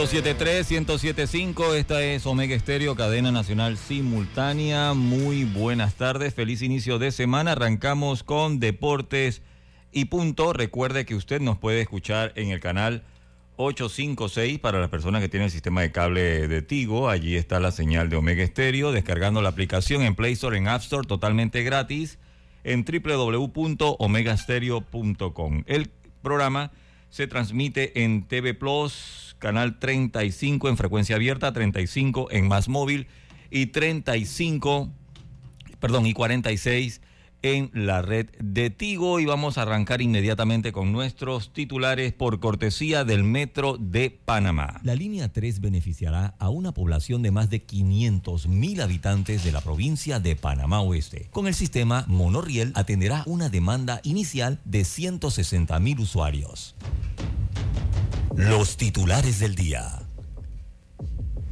107.3, 107.5, esta es Omega Estéreo, cadena nacional simultánea. Muy buenas tardes, feliz inicio de semana. Arrancamos con deportes y punto. Recuerde que usted nos puede escuchar en el canal 856 para las personas que tienen el sistema de cable de Tigo. Allí está la señal de Omega Estéreo, descargando la aplicación en Play Store, en App Store, totalmente gratis, en www.omegastereo.com. El programa se transmite en TV Plus canal 35 en frecuencia abierta, 35 en más móvil y 35, perdón, y 46 en la red de Tigo y vamos a arrancar inmediatamente con nuestros titulares por cortesía del Metro de Panamá. La línea 3 beneficiará a una población de más de 500 mil habitantes de la provincia de Panamá Oeste. Con el sistema Monorriel atenderá una demanda inicial de 160 mil usuarios. Los titulares del día.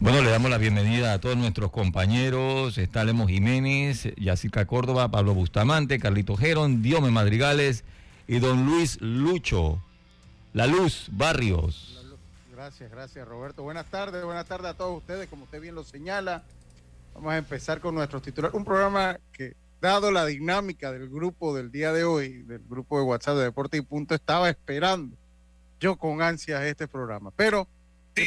Bueno, le damos la bienvenida a todos nuestros compañeros. Está Lemos Jiménez, Yacica Córdoba, Pablo Bustamante, Carlito Gerón, Diome Madrigales y don Luis Lucho. La Luz Barrios. Gracias, gracias Roberto. Buenas tardes, buenas tardes a todos ustedes. Como usted bien lo señala, vamos a empezar con nuestros titulares. Un programa que, dado la dinámica del grupo del día de hoy, del grupo de WhatsApp de Deporte y Punto, estaba esperando yo con ansias este programa. Pero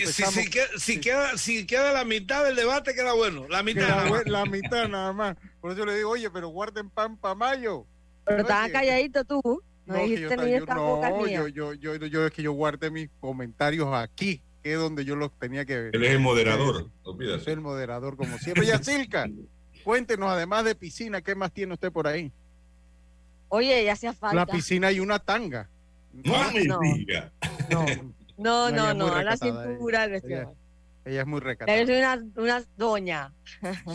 si, queda, si, queda, la mitad del debate, queda bueno. La mitad. la mitad nada más. Por eso le digo, oye, pero guarden pan para mayo. Pero estaba calladito tú. No, dijiste ni esta no yo, yo, yo, yo, es que yo guardé mis comentarios aquí, que es donde yo los tenía que ver. Él es el moderador, no Soy el moderador, como siempre. Yacilca, cuéntenos, además de piscina, ¿qué más tiene usted por ahí? Oye, ya hacía falta. La piscina y una tanga. No, me diga. No, no, no, no, a la cintura. Ella, ella, es muy recatada. Eres una, una doña.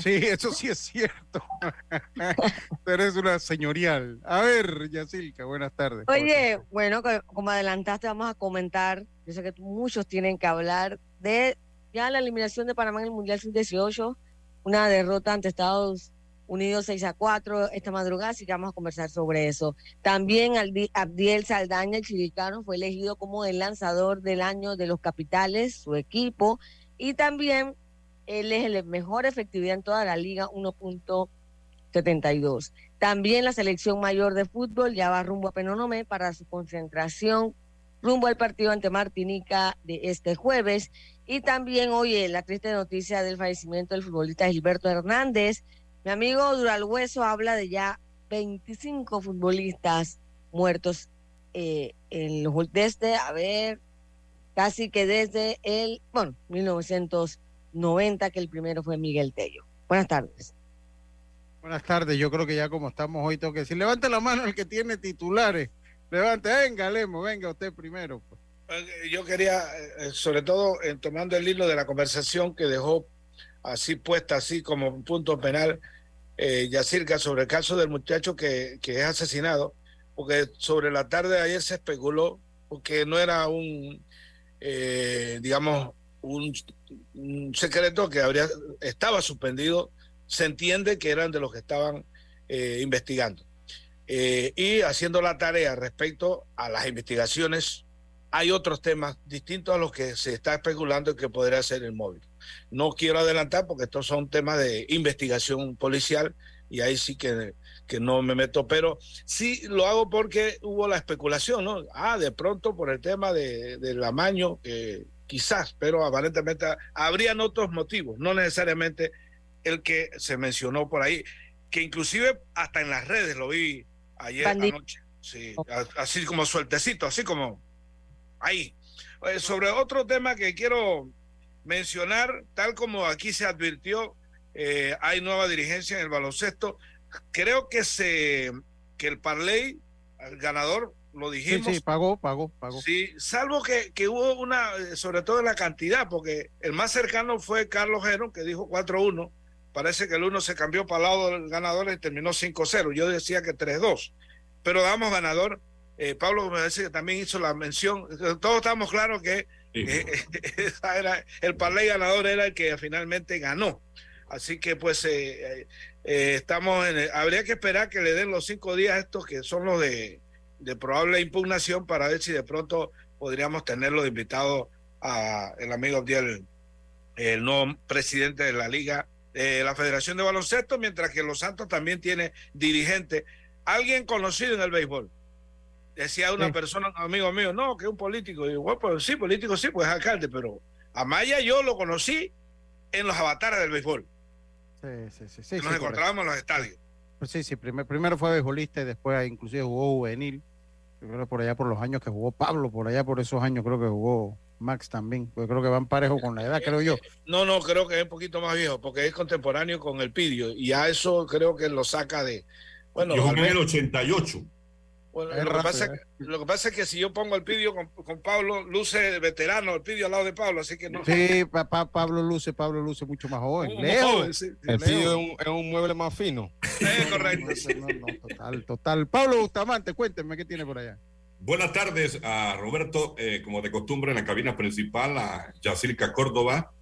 Sí, eso sí es cierto. Pero eres una señorial. A ver, Yacilca, buenas tardes. Oye, bueno, como adelantaste, vamos a comentar. Yo sé que muchos tienen que hablar de ya la eliminación de Panamá en el Mundial Sub-18, una derrota ante Estados Unidos 6 a 4 esta madrugada, así que vamos a conversar sobre eso. También Abdiel Saldaña, el chilicano, fue elegido como el lanzador del año de los capitales, su equipo, y también él es el mejor efectividad en toda la liga, 1.72. También la selección mayor de fútbol ya va rumbo a Penonomé para su concentración rumbo al partido ante Martinica de este jueves. Y también, oye, la triste noticia del fallecimiento del futbolista Gilberto Hernández, mi amigo Dural Hueso habla de ya 25 futbolistas muertos eh, en los, desde, a ver, casi que desde el, bueno, 1990, que el primero fue Miguel Tello. Buenas tardes. Buenas tardes, yo creo que ya como estamos hoy, tengo que decir, levante la mano el que tiene titulares. Levante, venga, Lemo, venga usted primero. Pues. Eh, yo quería, eh, sobre todo, tomando el hilo de la conversación que dejó así puesta, así como un punto penal, eh, Yacirca, sobre el caso del muchacho que, que, es asesinado, porque sobre la tarde de ayer se especuló, porque no era un, eh, digamos, un, secreto que habría, estaba suspendido se entiende que eran de los que estaban eh, investigando. Eh, y haciendo la tarea respecto a las investigaciones, hay otros temas distintos a los que se está especulando que podría ser el móvil. No quiero adelantar porque estos son temas de investigación policial y ahí sí que, que no me meto, pero sí lo hago porque hubo la especulación, ¿no? Ah, de pronto por el tema de, del amaño, quizás, pero aparentemente habrían otros motivos, no necesariamente el que se mencionó por ahí, que inclusive hasta en las redes lo vi ayer anoche, sí, así como sueltecito, así como ahí. Eh, sobre otro tema que quiero mencionar, tal como aquí se advirtió, eh, hay nueva dirigencia en el baloncesto. Creo que se que el Parley, el ganador, lo dijimos. Sí, pagó, pagó, pagó. Sí, salvo que, que, hubo una, sobre todo en la cantidad, porque el más cercano fue Carlos Gero, que dijo 4-1. Parece que el uno se cambió para el lado del ganador y terminó 5-0. Yo decía que 3-2. Pero damos ganador. Eh, Pablo me dice que también hizo la mención. Todos estamos claros que eh, era, el parlay ganador era el que finalmente ganó. Así que pues eh, eh, estamos en habría que esperar que le den los cinco días estos que son los de, de probable impugnación para ver si de pronto podríamos tenerlo de invitado a el amigo Abdiel, el nuevo presidente de la liga, de la Federación de Baloncesto, mientras que Los Santos también tiene dirigente, alguien conocido en el béisbol. Decía una persona, un amigo mío, no, que es un político. Y digo, bueno, pues sí, político sí, pues es alcalde, pero a Maya yo lo conocí en los avatares del béisbol. Sí, sí, sí. sí nos encontrábamos en los estadios. Pues sí, sí, primero, primero fue beisbolista y después inclusive jugó juvenil. Yo creo por allá por los años que jugó Pablo, por allá por esos años creo que jugó Max también, porque creo que van parejo con la edad, creo yo. No, no, creo que es un poquito más viejo, porque es contemporáneo con el Pidio, y a eso creo que lo saca de... Bueno, yo jugué en el 88. Bueno, lo, que pasa, ¿eh? lo, que pasa, es que si yo pongo el pidio con, con, Pablo, luce veterano el pidio al lado de Pablo, así que no. Sí, pa, Pablo luce, Pablo luce mucho más joven. Leo, joven, sí, el pidio es un, es un, mueble más fino. Es correcto. No, no, total, total. Pablo Bustamante, cuéntenme qué tiene por allá. Buenas tardes a Roberto, eh, como de costumbre en la cabina principal, a Yacirca Córdoba,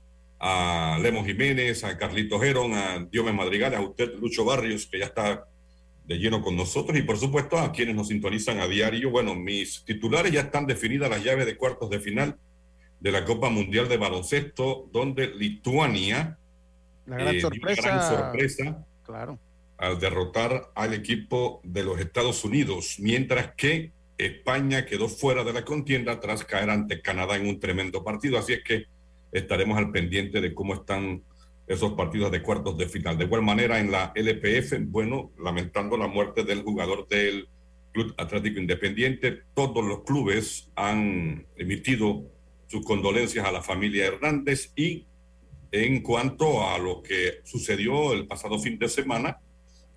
a Lemos Jiménez, a Carlito Gerón, a Diome Madrigal, a usted Lucho Barrios, que ya está de lleno con nosotros y por supuesto a quienes nos sintonizan a diario. Bueno, mis titulares ya están definidas las llaves de cuartos de final de la Copa Mundial de Baloncesto, donde Lituania la gran, eh, sorpresa, gran sorpresa claro. al derrotar al equipo de los Estados Unidos, mientras que España quedó fuera de la contienda tras caer ante Canadá en un tremendo partido. Así es que estaremos al pendiente de cómo están esos partidos de cuartos de final. De igual manera, en la LPF, bueno, lamentando la muerte del jugador del Club Atlético Independiente, todos los clubes han emitido sus condolencias a la familia Hernández y en cuanto a lo que sucedió el pasado fin de semana,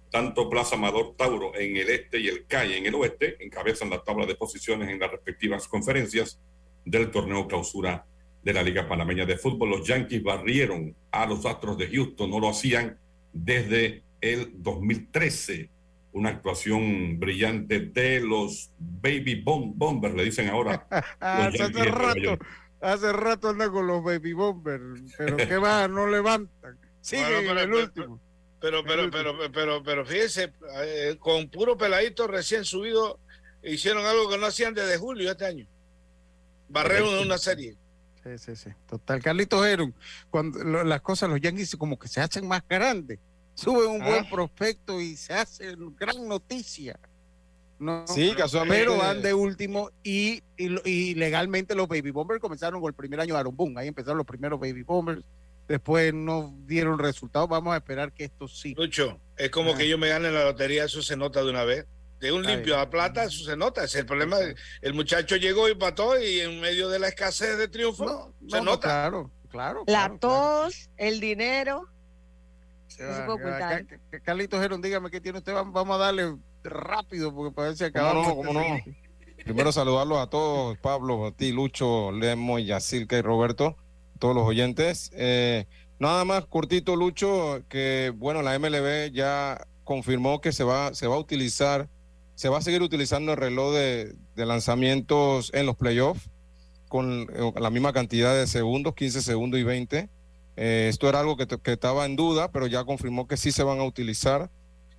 tanto Plaza Amador Tauro en el este y el CAI en el oeste encabezan la tabla de posiciones en las respectivas conferencias del torneo clausura de la Liga Panameña de Fútbol. Los Yankees barrieron a los Astros de Houston, no lo hacían desde el 2013. Una actuación brillante de los Baby Bombers, le dicen ahora. hace rato, hace rato anda con los Baby Bombers, pero qué va, no levantan. Sigue bueno, el último. Pero, pero, pero, pero, pero, fíjese, eh, con puro peladito recién subido, hicieron algo que no hacían desde julio este año. Barreron en una serie. Sí, sí, sí. Total. Carlitos Heron, cuando las cosas, los Yankees como que se hacen más grandes, suben un buen ah. prospecto y se hace gran noticia. No, sí, casualmente. Pero van de último y, y, legalmente los Baby Bombers comenzaron con el primer año de Aaron Boone. Ahí empezaron los primeros Baby Bombers. Después no dieron resultados. Vamos a esperar que esto sí. Lucho, es como que yo me gane la lotería, eso se nota de una vez de un limpio a plata, eso se nota. Es el problema. El muchacho llegó y pató y en medio de la escasez de triunfo se nota. claro, claro. La tos, el dinero. Carlitos Gerón, dígame qué tiene usted. Vamos a darle rápido porque parece que acabamos. ¿Cómo no? ¿Cómo no? Primero saludarlos a todos, Pablo, a ti, Lucho, Lemo, Yacirca y Roberto, todos los oyentes. Eh, nada más cortito, Lucho, que bueno, la MLB ya confirmó que se va, se va a utilizar se va a seguir utilizando el reloj de, lanzamientos en los playoffs con eh, la misma cantidad de segundos, 15 segundos y 20. Eh, esto era algo que, que, estaba en duda, pero ya confirmó que sí se van a utilizar.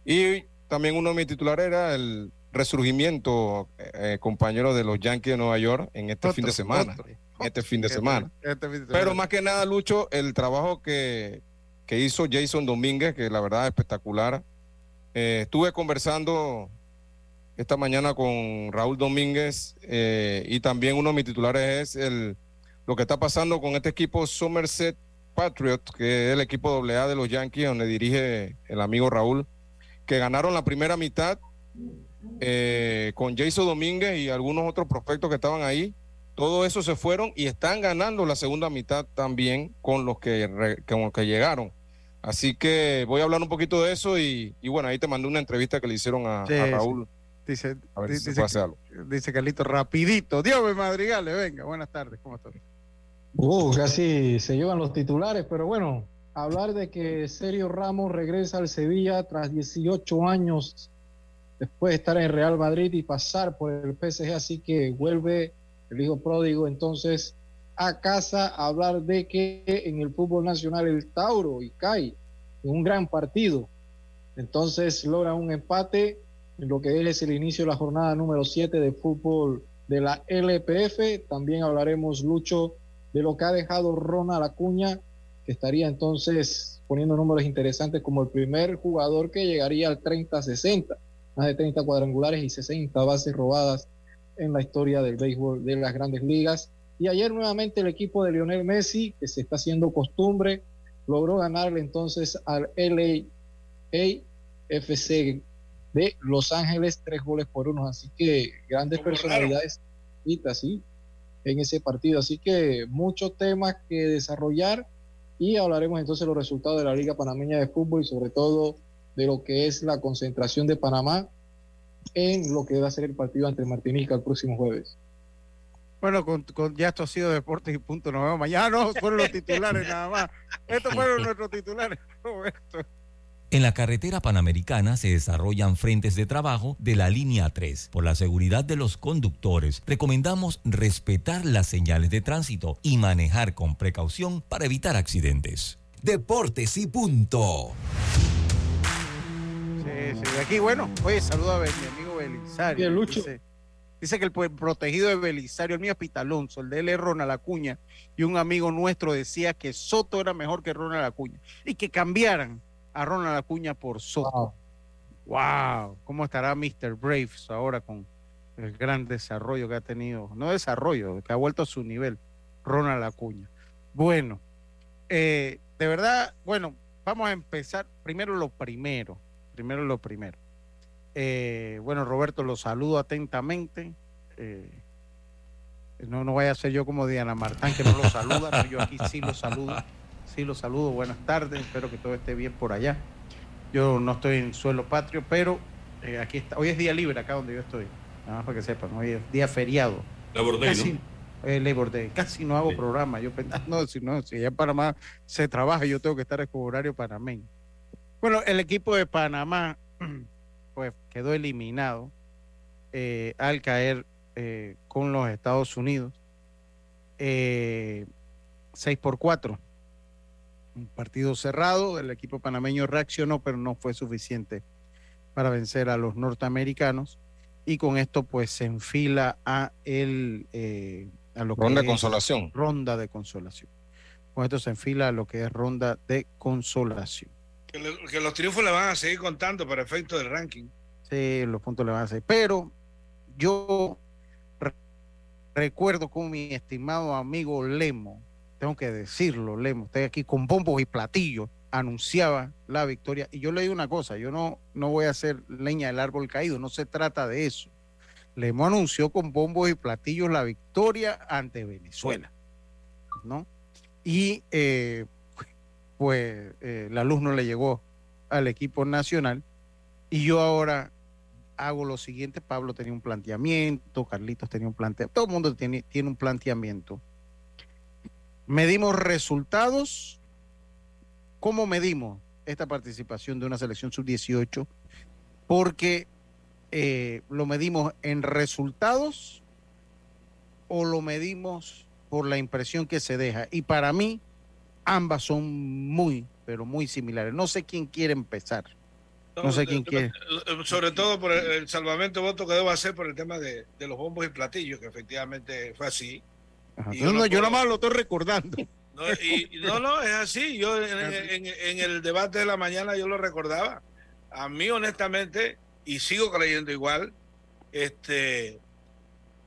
Y también uno de mis titulares era el resurgimiento, eh, compañero de los Yankees de Nueva York en este fin de semana. este fin de semana. Este pero más que nada, Lucho, el trabajo que, que hizo Jason Domínguez, que la verdad es espectacular. Eh, estuve conversando esta mañana con Raúl Domínguez eh, y también uno de mis titulares es el, lo que está pasando con este equipo Somerset Patriot, que es el equipo AA de los Yankees, donde dirige el amigo Raúl, que ganaron la primera mitad eh, con Jason Domínguez y algunos otros prospectos que estaban ahí. Todo eso se fueron y están ganando la segunda mitad también con los que, con los que llegaron. Así que voy a hablar un poquito de eso y, bueno, ahí te mandé una entrevista que le hicieron a, Raúl. Dice, a ver dice, algo. dice Carlito, rapidito. Dios me madrigale, venga, buenas tardes, ¿cómo estás? Uh, casi se llevan los titulares, pero bueno, hablar de que Sergio Ramos regresa al Sevilla tras 18 años después de estar en Real Madrid y pasar por el PSG, así que vuelve el hijo pródigo entonces a casa a hablar de que en el fútbol nacional el Tauro y cae en un gran partido. Entonces logra un empate lo que es el inicio de la jornada número 7 de fútbol de la LPF. También hablaremos, Lucho, de lo que ha dejado Ronald Acuña, que estaría entonces poniendo números interesantes como el primer jugador que llegaría al 30-60, más de 30 cuadrangulares y 60 bases robadas en la historia del béisbol de las grandes ligas. Y ayer nuevamente el equipo de Lionel Messi, que se está haciendo costumbre, logró ganarle entonces al LAFC de Los Ángeles tres goles por uno. Así que grandes personalidades ¿sí? en ese partido. Así que muchos temas que desarrollar y hablaremos entonces de los resultados de la Liga Panameña de Fútbol y sobre todo de lo que es la concentración de Panamá en lo que va a ser el partido ante Martinica el próximo jueves. Bueno, con, ya esto ha sido Deportes y Punto. Nos vemos mañana. No, fueron los titulares nada más. Estos fueron nuestros titulares, En la carretera panamericana se desarrollan frentes de trabajo de la línea 3. Por la seguridad de los conductores, recomendamos respetar las señales de tránsito y manejar con precaución para evitar accidentes. Deportes y punto. Sí, sí. Aquí, bueno, oye, saludo a mi amigo Belisario. Lucho. Dice que el protegido de Belisario, el mío es Pitalonso, el de él es Ronald Acuña, y un amigo nuestro decía que Soto era mejor que Ronald Acuña, y que cambiaran a Ronald Acuña por Soto. Wow, ¿cómo estará Mr. Braves ahora con el gran desarrollo que ha tenido? No desarrollo, que ha vuelto a su nivel, Ronald Acuña. Bueno, eh, de verdad, bueno, vamos a empezar primero lo primero, primero lo primero. Eh, bueno, Roberto, lo saludo atentamente. Eh, no, no vaya a ser yo como Diana Martán, que no lo saluda, pero yo aquí sí lo saludo. Sí lo saludo. Buenas tardes, espero que todo esté bien por allá. Yo no estoy en suelo patrio, pero eh, aquí está. Hoy es día libre acá donde yo estoy. Nada más para que sepan, hoy es día feriado. Labor Day, Casi, Labor Day. Casi no hago programa. Yo no, si no, si allá en Panamá se trabaja, yo tengo que estar en horario panameño. Bueno, el equipo de Panamá pues quedó eliminado eh, al caer eh, con los Estados Unidos. Eh, 6 por 4. Un partido cerrado, el equipo panameño reaccionó, pero no fue suficiente para vencer a los norteamericanos. Y con esto, pues se enfila a el eh, a lo ronda de consolación. Ronda de consolación. Con esto se enfila a lo que es ronda de consolación. Que, los triunfos le van a seguir contando para efecto del ranking. Sí, los puntos le van a seguir. Pero yo recuerdo con mi estimado amigo Lemo, tengo que decirlo, Lemo, estoy aquí con bombos y platillos, anunciaba la victoria. Y yo le digo una cosa, yo no, no voy a hacer leña del árbol caído, no se trata de eso. Lemo anunció con bombos y platillos la victoria ante Venezuela, ¿no? Y eh, pues eh, la luz no le llegó al equipo nacional. Y yo ahora hago lo siguiente, Pablo tenía un planteamiento, Carlitos tenía un planteamiento, todo el mundo tiene, tiene un planteamiento. Medimos resultados. ¿Cómo medimos esta participación de una selección sub-18? Porque eh, lo medimos en resultados o lo medimos por la impresión que se deja. Y para mí, ambas son muy, pero muy similares. No sé quién quiere empezar. No sé quién quiere. Sobre todo por el, salvamento de voto que debo hacer por el tema de, los bombos y platillos, que efectivamente fue así. Yo, no, yo nada más lo estoy recordando. No, y, no, no, es así. Yo en, el debate de la mañana yo lo recordaba. A mí, honestamente, y sigo creyendo igual, este, eh,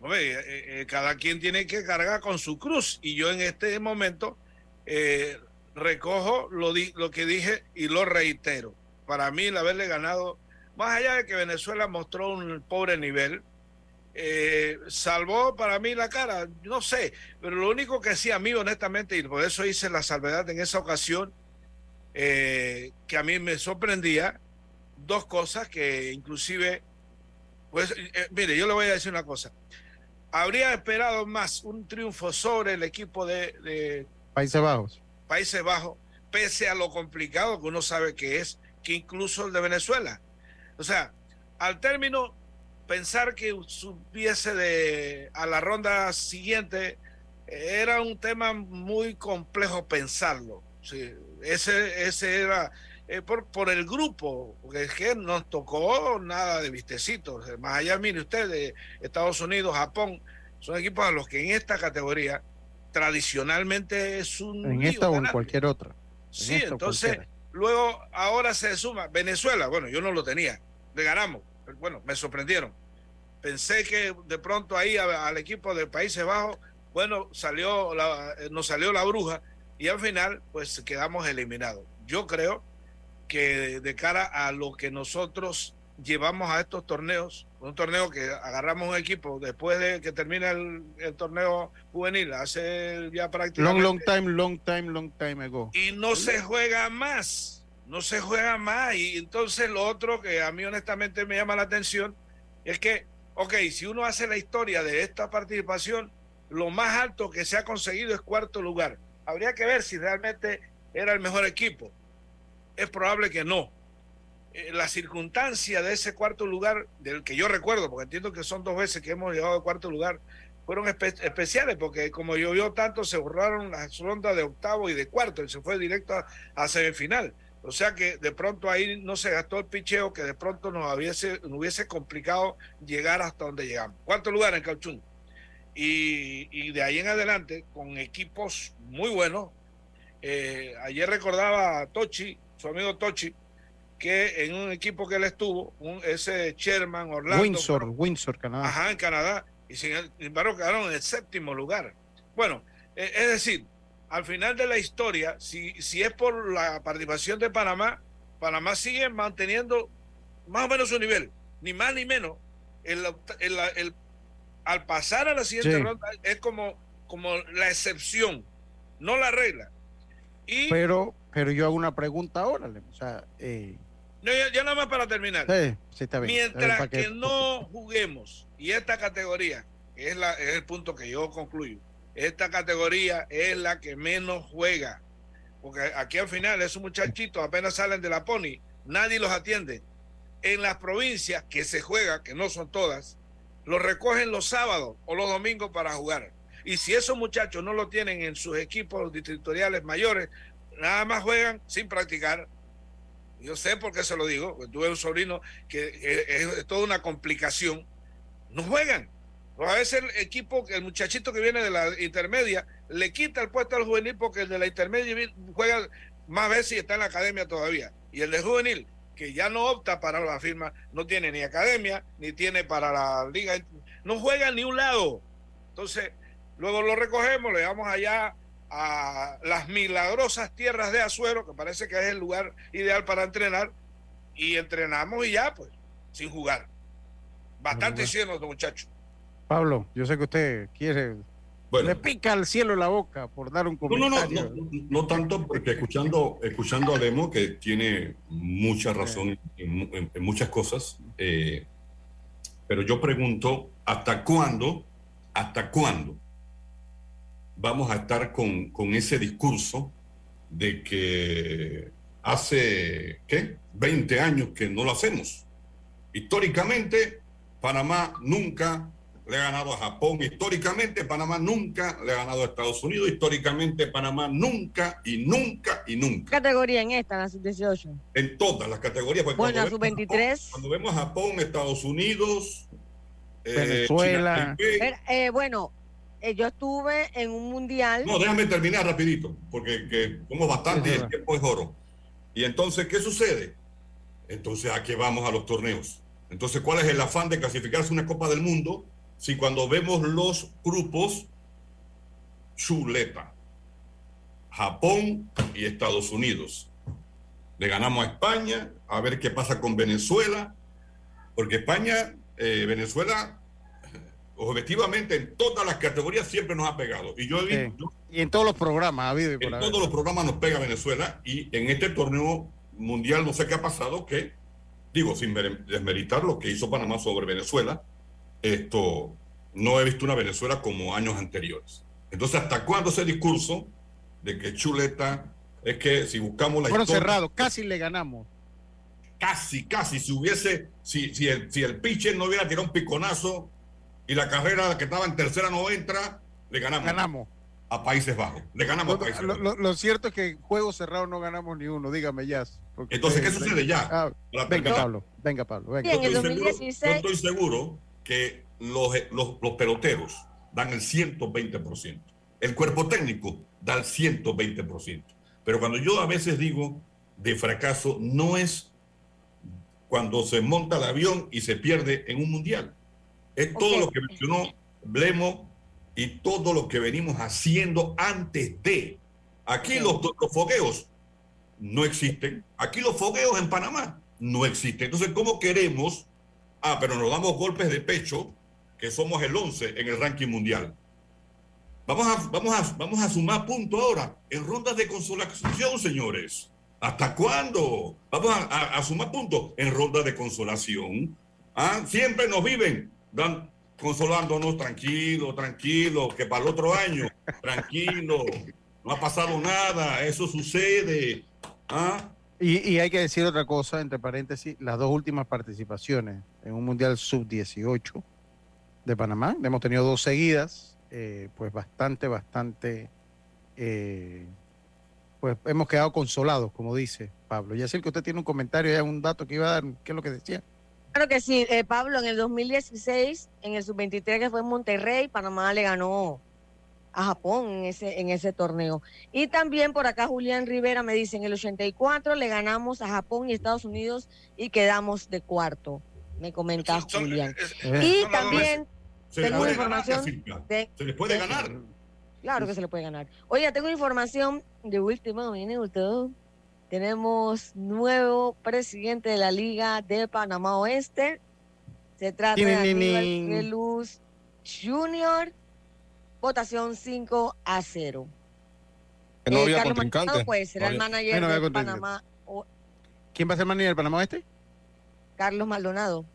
eh, cada quien tiene que cargar con su cruz. Y yo en este momento eh, recojo lo, lo que dije y lo reitero. Para mí, el haberle ganado, más allá de que Venezuela mostró un pobre nivel, salvó para mí la cara, no sé, pero lo único que sí a mí, honestamente, y por eso hice la salvedad en esa ocasión, que a mí me sorprendía, dos cosas que inclusive, pues, mire, yo le voy a decir una cosa habría esperado más un triunfo sobre el equipo de, Países Bajos. Países Bajos, pese a lo complicado que uno sabe que es, que incluso el de Venezuela. O sea, al término, pensar que subiese de, a la ronda siguiente era un tema muy complejo pensarlo. Sí, ese, ese era eh, por, por el grupo, porque es que nos tocó nada de vistecitos. Más allá, mire usted, de Estados Unidos, Japón, son equipos a los que en esta categoría tradicionalmente es un. En esta o en cualquier otra. sí, entonces, luego ahora se suma Venezuela. Bueno, yo no lo tenía, le ganamos. Bueno, me sorprendieron. Pensé que de pronto ahí al equipo de Países Bajos, bueno, salió la, nos salió la bruja y al final, pues quedamos eliminados. Yo creo que de cara a lo que nosotros llevamos a estos torneos, un torneo que agarramos un equipo después de que termina el, torneo juvenil, hace ya prácticamente... Long, long time, long time, long time ago. Y no se juega más, no se juega más. Y entonces lo otro que a mí honestamente me llama la atención es que, ok, si uno hace la historia de esta participación, lo más alto que se ha conseguido es cuarto lugar. Habría que ver si realmente era el mejor equipo es probable que no. Eh, la circunstancia de ese cuarto lugar, del que yo recuerdo, porque entiendo que son dos veces que hemos llegado al cuarto lugar, fueron especiales, porque como llovió tanto, se borraron las rondas de octavo y de cuarto, y se fue directo a, semifinal. O sea que de pronto ahí no se gastó el picheo que de pronto nos, hubiese, nos hubiese complicado llegar hasta donde llegamos. Cuarto lugar en Cauchún. Y, y de ahí en adelante, con equipos muy buenos. Eh, ayer recordaba a Tochi su amigo Tochi, que en un equipo que él estuvo, un, ese Sherman, Orlando. Windsor, Windsor, Canadá. Ajá, en Canadá. Y sin embargo quedaron en el séptimo lugar. Bueno, eh, es decir, al final de la historia, si, si es por la participación de Panamá, Panamá sigue manteniendo más o menos su nivel, ni más ni menos. El, el, al pasar a la siguiente ronda es como, como la excepción, no la regla. Y, pero, pero yo hago una pregunta ahora, o sea, eh, no, ya, nada más para terminar. Sí, está bien. Mientras que, no juguemos, y esta categoría, es, la, es el punto que yo concluyo, esta categoría es la que menos juega. Porque aquí al final esos muchachitos apenas salen de la pony, nadie los atiende. En las provincias que se juega, que no son todas, los recogen los sábados o los domingos para jugar. Y si esos muchachos no lo tienen en sus equipos distritoriales mayores, nada más juegan sin practicar. Yo sé por qué se lo digo, tuve un sobrino que es, toda una complicación. No juegan. A veces el equipo, el muchachito que viene de la intermedia, le quita el puesto al juvenil porque el de la intermedia juega más veces y está en la academia todavía. Y el de juvenil, que ya no opta para la firma, no tiene ni academia, ni tiene para la liga, no juega ni un lado. Entonces, Luego lo recogemos, lo llevamos allá a las milagrosas tierras de Azuero, que parece que es el lugar ideal para entrenar, y entrenamos y ya, pues, sin jugar. Bastante llenos de muchachos. Pablo, yo sé que usted quiere. Le pica al cielo la boca por dar un comentario. No, no, no, no, tanto porque escuchando, escuchando a Lemo, que tiene mucha razón en, muchas cosas, eh, pero yo pregunto, ¿hasta cuándo? ¿Hasta cuándo? vamos a estar con, ese discurso de que hace, ¿qué? 20 años que no lo hacemos. Históricamente, Panamá nunca le ha ganado a Japón. Históricamente, Panamá nunca le ha ganado a Estados Unidos. Históricamente, Panamá nunca y nunca y nunca. categoría en esta, en la sub-18? En todas las categorías. Bueno, la sub-23. Cuando vemos Japón, Estados Unidos, eh, Venezuela. Eh, bueno, eh, yo estuve en un mundial. No, déjame terminar rapidito, porque que somos bastante y el tiempo es oro. Y entonces, ¿qué sucede? Entonces, ¿a qué vamos a los torneos? Entonces, ¿cuál es el afán de clasificarse una Copa del Mundo si cuando vemos los grupos, chuleta, Japón y Estados Unidos? Le ganamos a España, a ver qué pasa con Venezuela, porque España, eh, Venezuela objetivamente en todas las categorías siempre nos ha pegado. Y yo he visto. y en todos los programas ha habido. En todos los programas nos pega Venezuela. Y en este torneo mundial no sé qué ha pasado, que, digo, sin desmeritar lo que hizo Panamá sobre Venezuela, esto no he visto una Venezuela como años anteriores. Entonces, ¿hasta cuándo ese discurso de que chuleta es que si buscamos la Fueron cerrados, casi le ganamos. Casi, casi. Si hubiese, si, si el, si el pitcher no hubiera tirado un piconazo y la carrera que estaba en tercera no entra, le ganamos. Ganamos. A Países Bajos. Le ganamos lo, a Países Bajos. Lo, cierto es que en juego cerrado no ganamos ni uno, dígame ya. Entonces, ¿qué sucede ya? Ah, venga, Pablo, venga, Pablo. Venga. Bien, yo, estoy seguro, yo estoy seguro que los, los, los peloteros dan el 120%. El cuerpo técnico da el 120%. Pero cuando yo a veces digo de fracaso, no es cuando se monta el avión y se pierde en un mundial. Es todo lo que mencionó Blemo y todo lo que venimos haciendo antes de. Aquí los, fogueos no existen. Aquí los fogueos en Panamá no existen. Entonces, ¿cómo queremos? Ah, pero nos damos golpes de pecho, que somos el 11 en el ranking mundial. Vamos a, vamos a, vamos a sumar puntos ahora en rondas de consolación, señores. ¿Hasta cuándo? Vamos a, a sumar puntos en rondas de consolación. ¿Ah? Siempre nos viven dan, consolándonos, tranquilo, tranquilo, que para el otro año, tranquilo, no ha pasado nada, eso sucede. ¿ah? Y, hay que decir otra cosa, entre paréntesis, las dos últimas participaciones en un Mundial Sub-18 de Panamá, hemos tenido dos seguidas, eh, pues bastante, bastante, eh, pues hemos quedado consolados, como dice Pablo. Ya sé que usted tiene un comentario, ya un dato que iba a dar, ¿qué es lo que decía? Claro que sí, eh, Pablo, en el 2016, en el sub-23 que fue en Monterrey, Panamá le ganó a Japón en ese, en ese torneo. Y también por acá Julián Rivera me dice, en el 84 le ganamos a Japón y Estados Unidos y quedamos de cuarto, me comenta Julián. y también tengo información... se le puede ganar. Claro que se le puede ganar. Oye, tengo información de último minuto tenemos nuevo presidente de la Liga de Panamá Oeste. Se trata de Aníbal Luz Junior. Votación 5 a 0. no eh, había contrincante. Pues será el manager de Panamá. ¿Quién va a ser el manager del Panamá Oeste? Carlos Maldonado.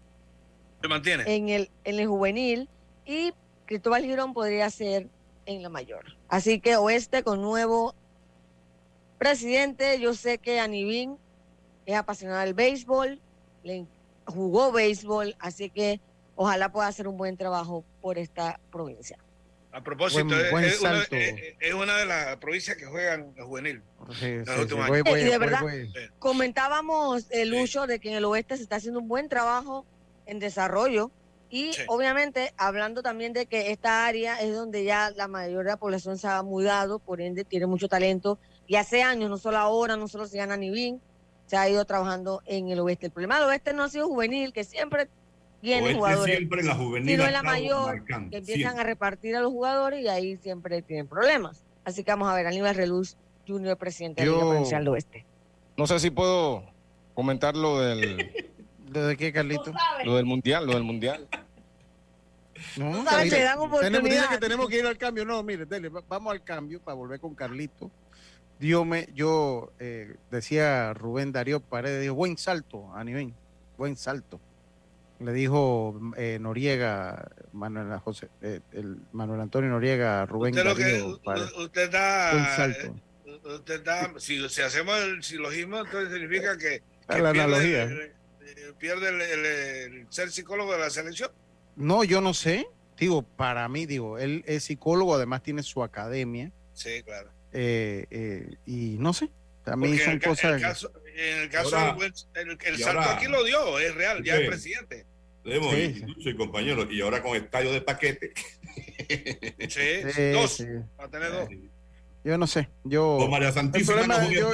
¿Se mantiene? En el, en el juvenil. Y Cristóbal Girón podría ser en la mayor. Así que Oeste con nuevo Presidente, yo sé que Anivín es apasionado del béisbol, le jugó béisbol, así que ojalá pueda hacer un buen trabajo por esta provincia. A propósito, es, una, de las provincias que juegan el juvenil. y de verdad, comentábamos, el eh, Lucho, de que en el oeste se está haciendo un buen trabajo en desarrollo y obviamente hablando también de que esta área es donde ya la mayoría de la población se ha mudado, por ende tiene mucho talento y hace años, no solo ahora, no solo se gana ni bien, se ha ido trabajando en el oeste. El problema del oeste no ha sido juvenil, que siempre tiene jugadores. Siempre la juvenil. Sino en la mayor, que empiezan a repartir a los jugadores y ahí siempre tienen problemas. Así que vamos a ver, Aníbal Reluz, Junior, presidente de la Provincial del Oeste. No sé si puedo comentar lo del. ¿Lo de qué, Carlito? Lo del mundial, lo del mundial. No, sabes, dan oportunidad. que tenemos que ir al cambio. No, mire, dele, vamos al cambio para volver con Carlito yo eh, decía Rubén Darío Paredes, dijo, buen salto a nivel, buen salto. Le dijo eh, Noriega, Manuel, José, eh, el Manuel Antonio Noriega, Rubén usted Darío Usted está, buen salto. Usted está, si, hacemos el silogismo, entonces significa que, ah, la pierde, pierde el, ser psicólogo de la selección. No, yo no sé. digo, para mí, digo, él es psicólogo, además tiene su academia. Sí, claro. Eh, eh, y no sé, también son cosas. El caso, en el caso del el, salto aquí lo dio, es real, ya es presidente. Sí, y, y compañeros, y ahora con estadio de paquete. Sí, dos. Va a tener dos. Yo no sé, yo. María Santísima no yo,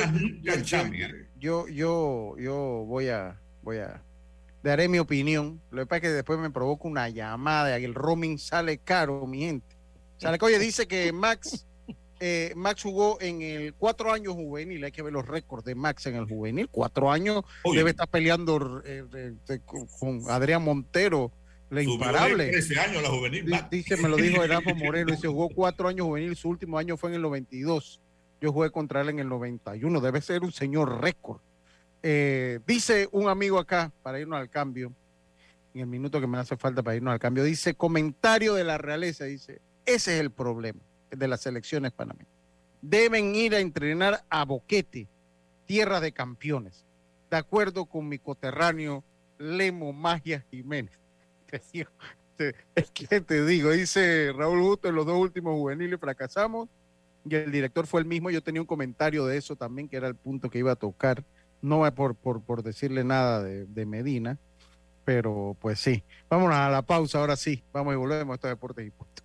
yo, yo, yo, voy a, voy a daré mi opinión. Lo que pasa es que después me provoca una llamada y el roaming sale caro, mi gente. Sale que, oye, dice que Max, eh, Max jugó en el cuatro años juvenil. Hay que ver los récords de Max en el juvenil. Cuatro años debe estar peleando eh, con Adrián Montero. La imparable. 13 años la juvenil. Dice, me lo dijo Erasmo Moreno. Dice, jugó cuatro años juvenil. Su último año fue en el 92. Yo jugué contra él en el 91. Debe ser un señor récord. Eh, dice un amigo acá, para irnos al cambio, en el minuto que me hace falta para irnos al cambio, dice, comentario de la realeza, dice, ese es el problema de las selecciones panameñas. Deben ir a entrenar a Boquete, tierra de campeones, de acuerdo con mi coterráneo Lemo Magia Jiménez. Es que te digo, dice Raúl Justo, en los dos últimos juveniles fracasamos y el director fue el mismo. Yo tenía un comentario de eso también, que era el punto que iba a tocar no por, por, por decirle nada de, Medina, pero pues sí. Vámonos a la pausa, ahora sí. Vamos y volvemos a estos deportes y puntos.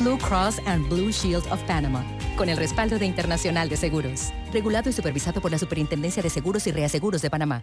Blue Cross and Blue Shield of Panama, con el respaldo de Internacional de Seguros. Regulado y supervisado por la Superintendencia de Seguros y Reaseguros de Panamá.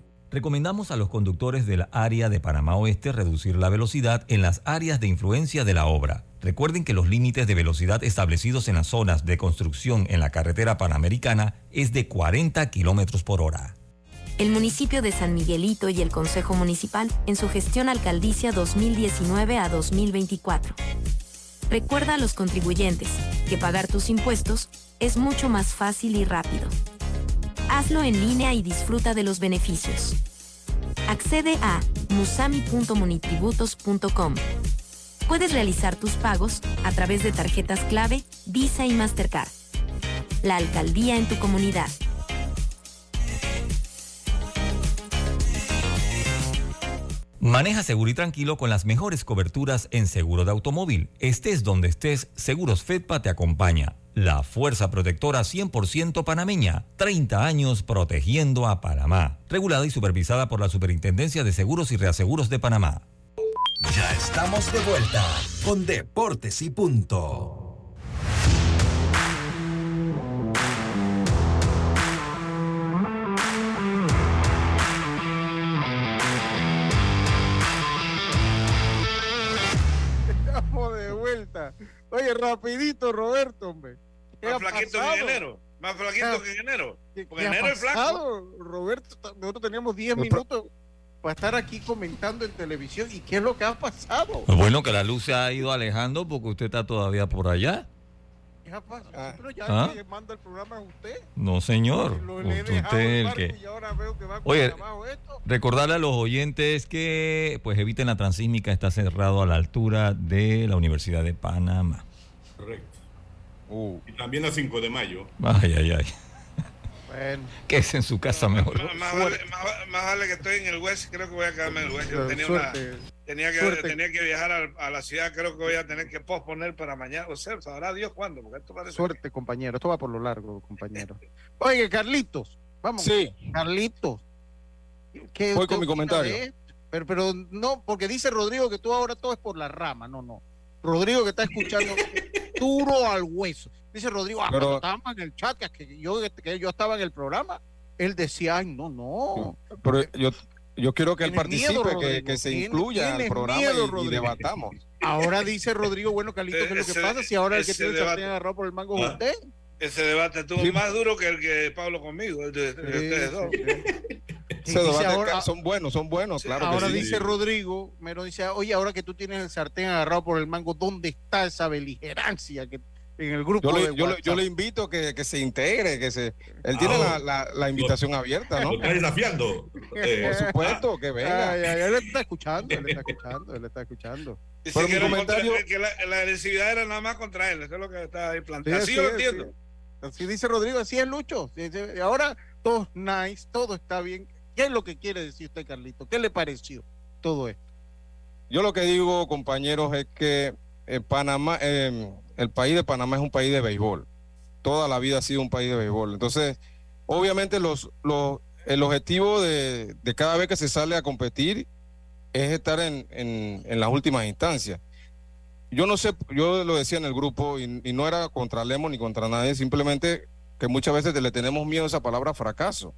Recomendamos a los conductores del área de Panamá Oeste reducir la velocidad en las áreas de influencia de la obra. Recuerden que los límites de velocidad establecidos en las zonas de construcción en la carretera panamericana es de 40 kilómetros por hora. El municipio de San Miguelito y el Consejo Municipal en su gestión alcaldicia 2019 a 2024. Recuerda a los contribuyentes que pagar tus impuestos es mucho más fácil y rápido. Hazlo en línea y disfruta de los beneficios. Accede a musami.monitributos.com. Puedes realizar tus pagos a través de tarjetas clave, Visa y Mastercard. La alcaldía en tu comunidad. Maneja seguro y tranquilo con las mejores coberturas en seguro de automóvil. Estés donde estés, Seguros Fedpa te acompaña. La fuerza protectora 100% panameña. 30 años protegiendo a Panamá. Regulada y supervisada por la Superintendencia de Seguros y Reaseguros de Panamá. Ya estamos de vuelta con Deportes y Punto. Estamos de vuelta. Oye, rapidito, Roberto, hombre. Más flaquito que en enero. Más flaquito que en enero. Porque enero es flaco. Roberto, nosotros teníamos 10 minutos para estar aquí comentando en televisión. ¿Y qué es lo que ha pasado? Bueno, que la luz se ha ido alejando porque usted está todavía por allá. Ah. Pero ya ¿Ah? que manda el programa es usted. No, señor. Usted el que... y ahora veo que va con Oye, esto. recordarle a los oyentes que pues eviten la transísmica, está cerrado a la altura de la Universidad de Panamá. Correcto. Uh. Y también a 5 de mayo. Ay, ay, ay. Bueno. Quédese en su casa mejor. Más, más vale, más- más vale que estoy en el West, creo que voy a quedarme en el West. Yo tenía, una- tenía, que, tenía que viajar al- a, la ciudad, creo que voy a tener que posponer para mañana. O sea, sabrá Dios cuándo, porque esto parece Suerte, compañero. Esto va por lo largo, compañero. Oye, Carlitos. Vamos. Sí. Carlitos. ¿qué Voy con mi comentario. de? Pero, pero no, porque dice Rodrigo que tú ahora todo es por la rama. No, no. Rodrigo que está escuchando duro al hueso. Dice Rodrigo, ah, Pero- estábamos en el chat, que, yo, que yo estaba en el programa, él decía, ay, no, no. Pero yo, yo quiero que él miedo, participe, que, que se incluya al programa miedo, y- debatamos. Ahora dice Rodrigo, bueno, Carlitos, ¿qué es lo que Ese- pasa? Si ahora el que tiene el sartén agarrado por el mango Ah. es usted. Ese debate estuvo más duro que el que Pablo conmigo, el de, de ustedes dos. Ese dice debate ahora- son buenos, son buenos, claro. que ahora sí. dice Rodrigo, me lo dice, oye, ahora que tú tienes el sartén agarrado por el mango, ¿dónde está esa beligerancia que en el grupo Yo de le, yo, le, yo le invito que, que se integre, que se. Él tiene Ah, la, la, la invitación abierta, ¿no? Lo está desafiando. Eh, Por supuesto, que venga. Ay, ay, él está escuchando, él está escuchando, él está escuchando. Dice Pero que, mi era comentario- contra- que la, la agresividad era nada más contra él. Eso es lo que está ahí planteado. Sí, Así yo lo sí, entiendo. sí. Así dice Rodrigo, así es Lucho. Ahora todo nice, todo está bien. ¿Qué es lo que quiere decir usted, Carlito? ¿Qué le pareció todo esto? Yo lo que digo, compañeros, es que eh, Panamá, eh, el país de Panamá es un país de béisbol. Toda la vida ha sido un país de béisbol. Entonces, obviamente los, los, el objetivo de, cada vez que se sale a competir es estar en las últimas instancias. Yo no sé, yo lo decía en el grupo y, y no era contra Lemo ni contra nadie, simplemente que muchas veces le tenemos miedo a esa palabra fracaso.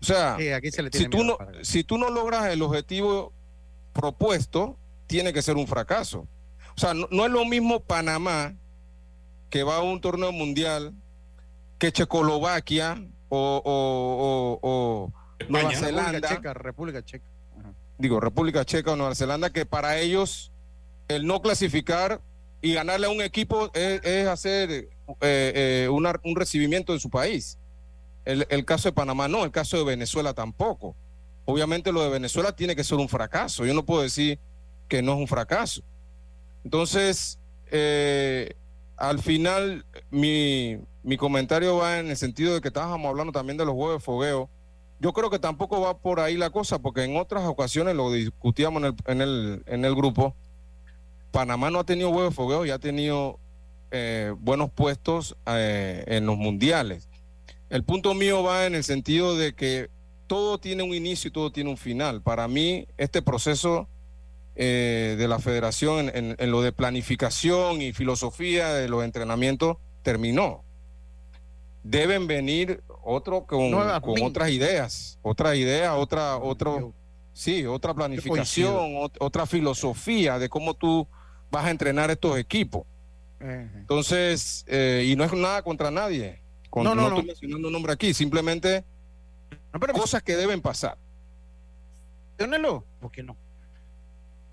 O sea, Sí, aquí se le tiene si tú, no, si tú no logras el objetivo propuesto, tiene que ser un fracaso. O sea, no, no es lo mismo Panamá, que va a un torneo mundial, que Checoslovaquia o, o- o- o Nueva. Zelanda, República Checa, República Checa. Ajá. digo, República Checa o Nueva Zelanda, que para ellos el no clasificar y ganarle a un equipo es, hacer eh, eh, un recibimiento en su país. El, el caso de Panamá no, el caso de Venezuela tampoco. Obviamente lo de Venezuela tiene que ser un fracaso. Yo no puedo decir que no es un fracaso. Entonces, eh, al final, mi, mi comentario va en el sentido de que estábamos hablando también de los juegos de fogueo. Yo creo que tampoco va por ahí la cosa, porque en otras ocasiones lo discutíamos en el, en el, en el grupo. Panamá no ha tenido huevo de fogueo y ha tenido eh, buenos puestos eh, en los mundiales. El punto mío va en el sentido de que todo tiene un inicio y todo tiene un final. Para mí, este proceso eh, de la federación en, en- en lo de planificación y filosofía de los entrenamientos terminó. Deben venir otro con, otras ideas, otras ideas, otra, otro, sí, otra planificación, ot- otra filosofía de cómo tú vas a entrenar estos equipos. Entonces, eh, y no es nada contra nadie. Con- No, no, no. estoy mencionando un nombre aquí, simplemente No, pero cosas que deben pasar. menciónelo, ¿por qué no?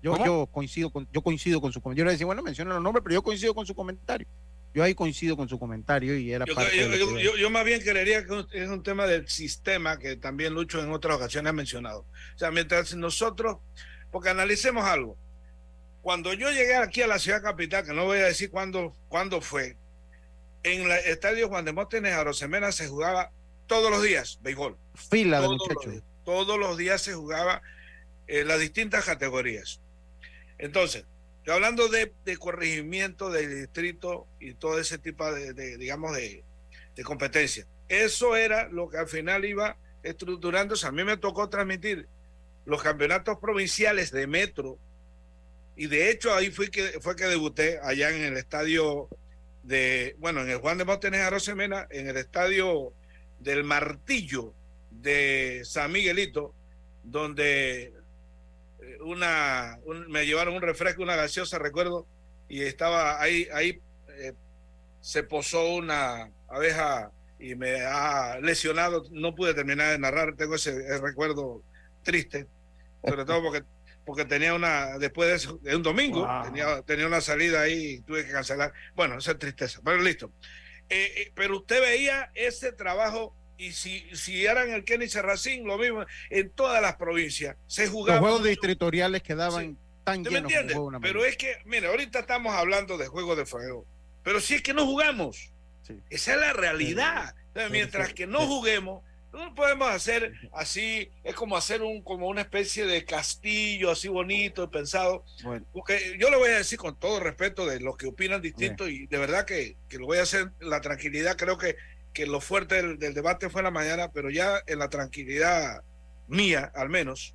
Yo, yo coincido con, yo coincido con su comentario. Yo le decía, bueno, menciona los nombres, pero yo coincido con su comentario. Yo ahí coincido con su comentario y era Yo, parte yo- de lo yo- que- yo- yo más bien creería que es un tema del sistema que también Lucho en otras ocasiones ha mencionado. O sea, mientras nosotros, porque analicemos algo. Cuando yo llegué aquí a la ciudad capital, que no voy a decir cuándo, cuándo fue, en el estadio Juan de Móstenes a Rosemena se jugaba todos los días béisbol. fila de los muchachos. Todos los días se jugaba en las distintas categorías. Entonces, hablando de, de corregimiento del distrito y todo ese tipo de, de digamos, de, de competencia. Eso era lo que al final iba estructurándose. A mí me tocó transmitir los campeonatos provinciales de metro y de hecho ahí fue que, fue que debuté allá en el estadio de, bueno, en el Juan de Montenegro Arosemena, en el estadio del Martillo de San Miguelito, donde eh, una, me llevaron un refresco, una gaseosa, recuerdo, y estaba ahí, ahí eh, se posó una abeja y me ha lesionado, no pude terminar de narrar, tengo ese, recuerdo triste, sobre todo porque porque tenía una, después de, un domingo, tenía, tenía, una salida ahí y tuve que cancelar. Bueno, esa es tristeza, pero listo. Eh, eh, pero usted veía ese trabajo y si, si eran el Kenny Serracín, lo mismo, en todas las provincias se jugaban. Los juegos distritoriales quedaban tan llenos. Me entiendes? Pero es que, mire, ahorita estamos hablando de juegos de fuego, pero si es que no jugamos, esa es la realidad. mientras que no juguemos, no podemos hacer así, es como hacer un, como una especie de castillo así bonito, pensado. Porque yo le voy a decir con todo respeto de los que opinan distinto y de verdad que, que, lo voy a hacer la tranquilidad. Creo que, que lo fuerte del, del, debate fue en la mañana, pero ya en la tranquilidad mía, al menos,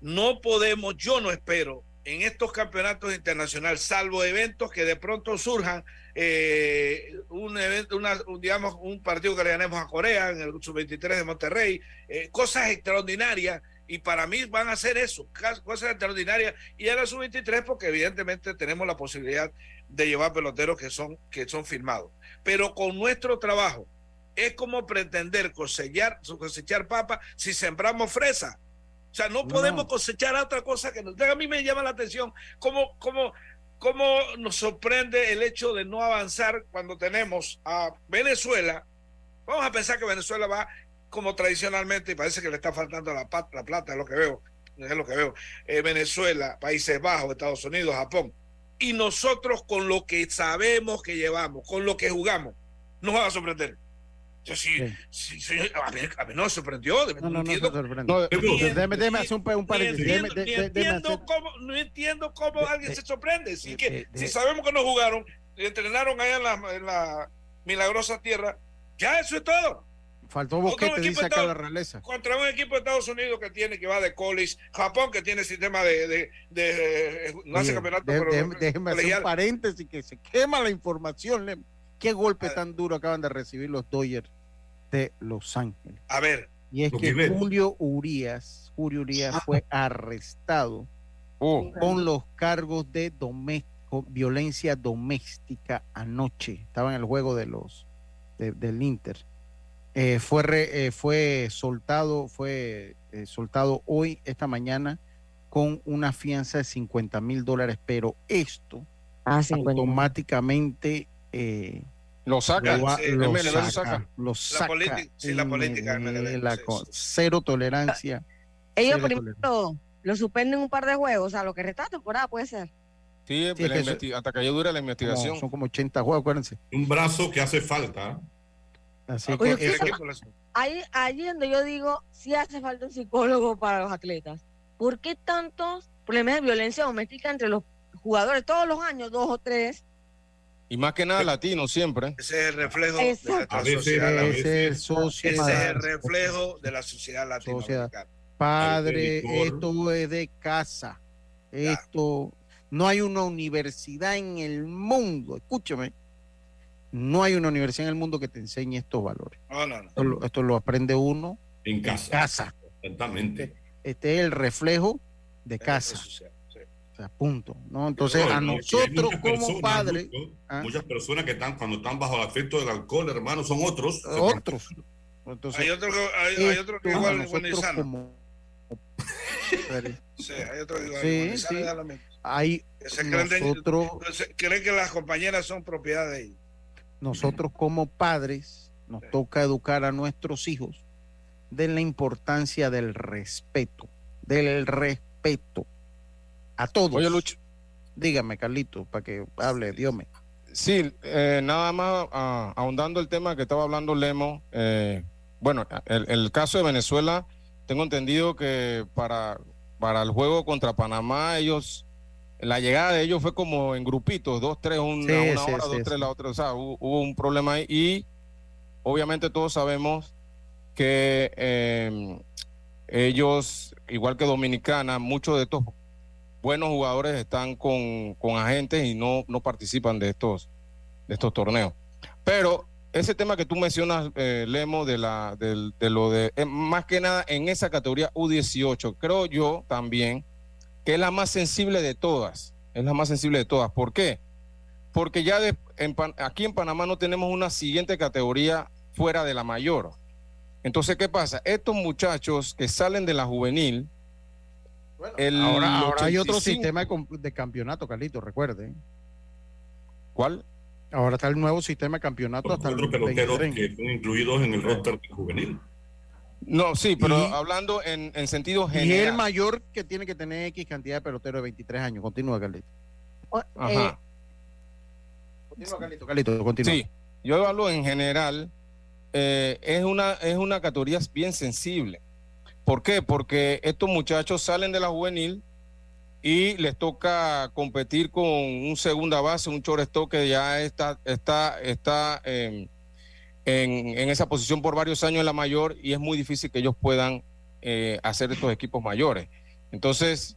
no podemos, yo no espero en estos campeonatos internacionales, salvo eventos que de pronto surjan eh, un evento, una, digamos, un partido que le ganemos a Corea en el sub-23 de Monterrey, eh, cosas extraordinarias. Y para mí van a ser eso, cosas extraordinarias. Y a la sub-23 porque evidentemente tenemos la posibilidad de llevar peloteros que son, que son firmados. Pero con nuestro trabajo es como pretender cosechar, cosechar papa si sembramos fresa. O sea, no, podemos cosechar otra cosa que nos... A mí me llama la atención cómo, cómo ¿Cómo nos sorprende el hecho de no avanzar cuando tenemos a Venezuela? Vamos a pensar que Venezuela va como tradicionalmente, y parece que le está faltando la, la plata, es lo que veo, es lo que veo. Eh, Venezuela, Países Bajos, Estados Unidos, Japón. Y nosotros con lo que sabemos que llevamos, con lo que jugamos, nos va a sorprender. Yo sí, sí. sí a, mí, a, mí, no me sorprendió. No, no, entiendo, no, déjeme, déjeme hacer un, un paréntesis. No entiendo, cómo, no entiendo cómo alguien se sorprende. Si, que, si sabemos que no jugaron, entrenaron allá en la, en la milagrosa tierra, ya eso es todo. Faltó Boquete, dice acá la realeza. Contra un equipo de Estados Unidos que tiene, que va de college, Japón que tiene sistema de, de, de no hace campeonato, de, pero déjeme hacer un paréntesis que se quema la información. ¿Qué golpe tan duro acaban de recibir los Dodgers de Los Ángeles. A ver. Y es que Julio Urias, Julio Urias ah. fue arrestado oh. con los cargos de violencia doméstica anoche. Estaba en el juego de los del Inter. Eh, fue eh, fue soltado, fue eh, soltado hoy, esta mañana, con una fianza de 50 mil dólares, pero esto ah, automáticamente lo saca, lo, saca, lo saca, La política, sí, la política. La, cero tolerancia. Ellos primero lo suspenden un par de juegos, o sea, lo que resta temporada puede ser. Sí, hasta que haya dura la investigación. son como 80 juegos, acuérdense. Un brazo que hace falta. Así que ahí, ahí donde yo digo, sí hace falta un psicólogo para los atletas. ¿Por qué tantos problemas de violencia doméstica entre los jugadores todos los años, dos o tres? Y más que nada latino siempre. Ese es el reflejo de la sociedad. Ese es el reflejo de la sociedad latinoamericana. Padre, esto es de casa. Esto, no hay una universidad en el mundo, escúchame, no hay una universidad en el mundo que te enseñe estos valores. No, no, no. Esto, lo aprende uno en casa. casa. Exactamente. Este, este, es el reflejo de casa punto. ¿no? Entonces, a nosotros como padres. ¿ah? Muchas personas que están, cuando están bajo el efecto del alcohol, hermano, son otros. Otros. Entonces, hay otros hay, hay otro que igual como... sí, hay otro que igual sí, sí. Hay nosotros, creen, que las compañeras son propiedad de ellos. Nosotros como padres nos toca educar a nuestros hijos de la importancia del respeto, del respeto a todos. Oye, Lucho. Dígame, Carlito, para que hable, Dios me. Sí, eh, nada más ah, ahondando el tema que estaba hablando Lemo. Eh, bueno, el, caso de Venezuela, tengo entendido que para, para el juego contra Panamá ellos la llegada de ellos fue como en grupitos, dos, tres, una, Sí, una sí, hora, sí, dos, tres, la otra. O sea, hubo, hubo un problema ahí y obviamente todos sabemos que eh, ellos, igual que Dominicana, muchos de estos buenos jugadores están con, con agentes y no, no participan de estos, de estos torneos. Pero ese tema que tú mencionas, eh, Lemo, de, la, del- de lo de, eh, más que nada en esa categoría U18, creo yo también que es la más sensible de todas. Es la más sensible de todas. ¿Por qué? Porque ya de- en aquí en Panamá no tenemos una siguiente categoría fuera de la mayor. Entonces, ¿qué pasa? Estos muchachos que salen de la juvenil, el ahora, ahora hay otro 85 sistema de, campeonato, Carlito, recuerde. ¿Cuál? Ahora está el nuevo sistema de campeonato hasta peloteros 23. que son incluidos en el roster juvenil. No, sí, pero Y- hablando en, en sentido Y es general. el mayor que tiene que tener X cantidad de peloteros de 23 años. Continúa, Carlito. Ajá. Continúa, Carlito. Carlito, continúa. Sí, yo hablo en general, eh, es, una, es una categoría bien sensible. ¿Por qué? Porque estos muchachos salen de la juvenil y les toca competir con un segunda base, un shortstop que ya está, está, está eh, en, en esa posición por varios años en la mayor y es muy difícil que ellos puedan eh, hacer estos equipos mayores. Entonces,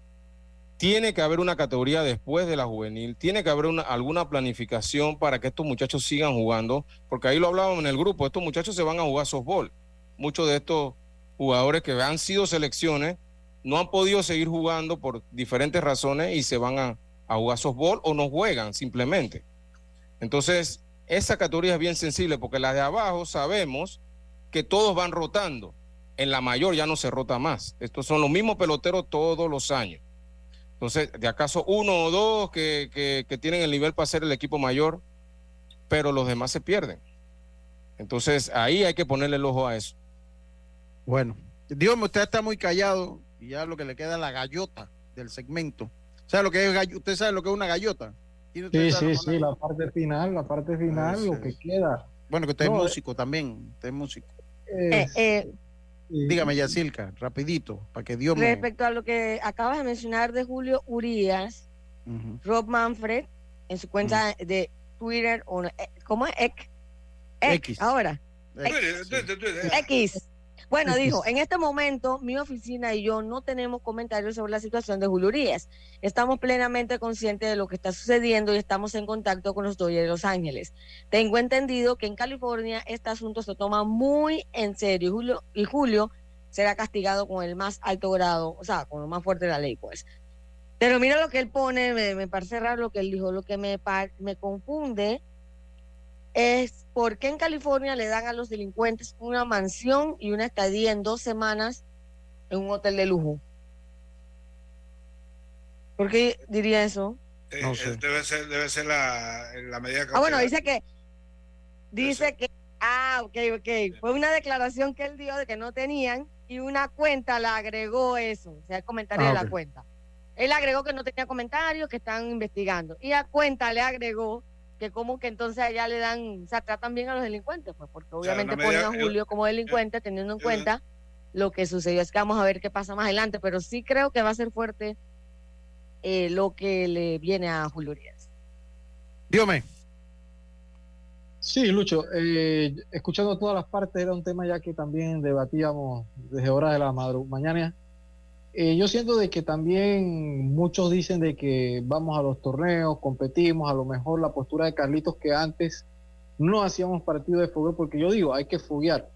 tiene que haber una categoría después de la juvenil, tiene que haber una, alguna planificación para que estos muchachos sigan jugando, porque ahí lo hablábamos en el grupo, estos muchachos se van a jugar softball. Muchos de estos jugadores que han sido selecciones no han podido seguir jugando por diferentes razones y se van a, a jugar softball o no juegan simplemente. Entonces, esa categoría es bien sensible porque las de abajo sabemos que todos van rotando. En la mayor ya no se rota más. Estos son los mismos peloteros todos los años. Entonces, de acaso uno o dos que, que- que tienen el nivel para ser el equipo mayor, pero los demás se pierden. Entonces, ahí hay que ponerle el ojo a eso. Bueno, dígame, usted está muy callado y ya lo que le queda es la gallota del segmento. ¿Sabe lo que es ¿Usted sabe lo que es una gallota? ¿Quién de Sí, sí, sí, la parte final, la parte final, lo que queda. Bueno, que usted No, es eh, músico también. Usted es músico. Eh, eh, Dígame, Yacilca, rapidito, para que Dios me... respecto a lo que acabas de mencionar de Julio Urias. Rob Manfred, en su cuenta de Twitter, o ¿cómo es? X. X, X. ahora. X. X. Bueno, dijo, en este momento mi oficina y yo no tenemos comentarios sobre la situación de Julio Urias. Estamos plenamente conscientes de lo que está sucediendo y estamos en contacto con los Dodgers de Los Ángeles. Tengo entendido que en California este asunto se toma muy en serio y Julio, y Julio será castigado con el más alto grado, o sea, con lo más fuerte de la ley, pues. Pero mira lo que él pone, me, me parece raro lo que él dijo, lo que me, me confunde es por qué en California le dan a los delincuentes una mansión y una estadía en dos semanas en un hotel de lujo. ¿Por qué diría eso? Eh, eh, Debe ser, debe ser la, la medida Ah, bueno, dice que dice que ah, ok, ok, fue una declaración que él dio de que no tenían y una cuenta le agregó eso, o sea, el comentario Ah, de la ok. cuenta. Él agregó que no tenía comentarios, que están investigando. Y a cuenta le agregó que como que entonces allá le dan, o sea, tratan bien a los delincuentes, pues porque obviamente ponen a Julio como delincuente teniendo en cuenta lo que sucedió. Es que vamos a ver qué pasa más adelante, pero sí creo que va a ser fuerte eh, lo que le viene a Julio Urias. Dígame. Sí, Lucho, eh, escuchando todas las partes era un tema ya que también debatíamos desde horas de la madru- mañana. Eh, yo siento de que también muchos dicen de que vamos a los torneos, competimos, a lo mejor la postura de Carlitos que antes no hacíamos partido de fogueo, porque yo digo, hay que foguear.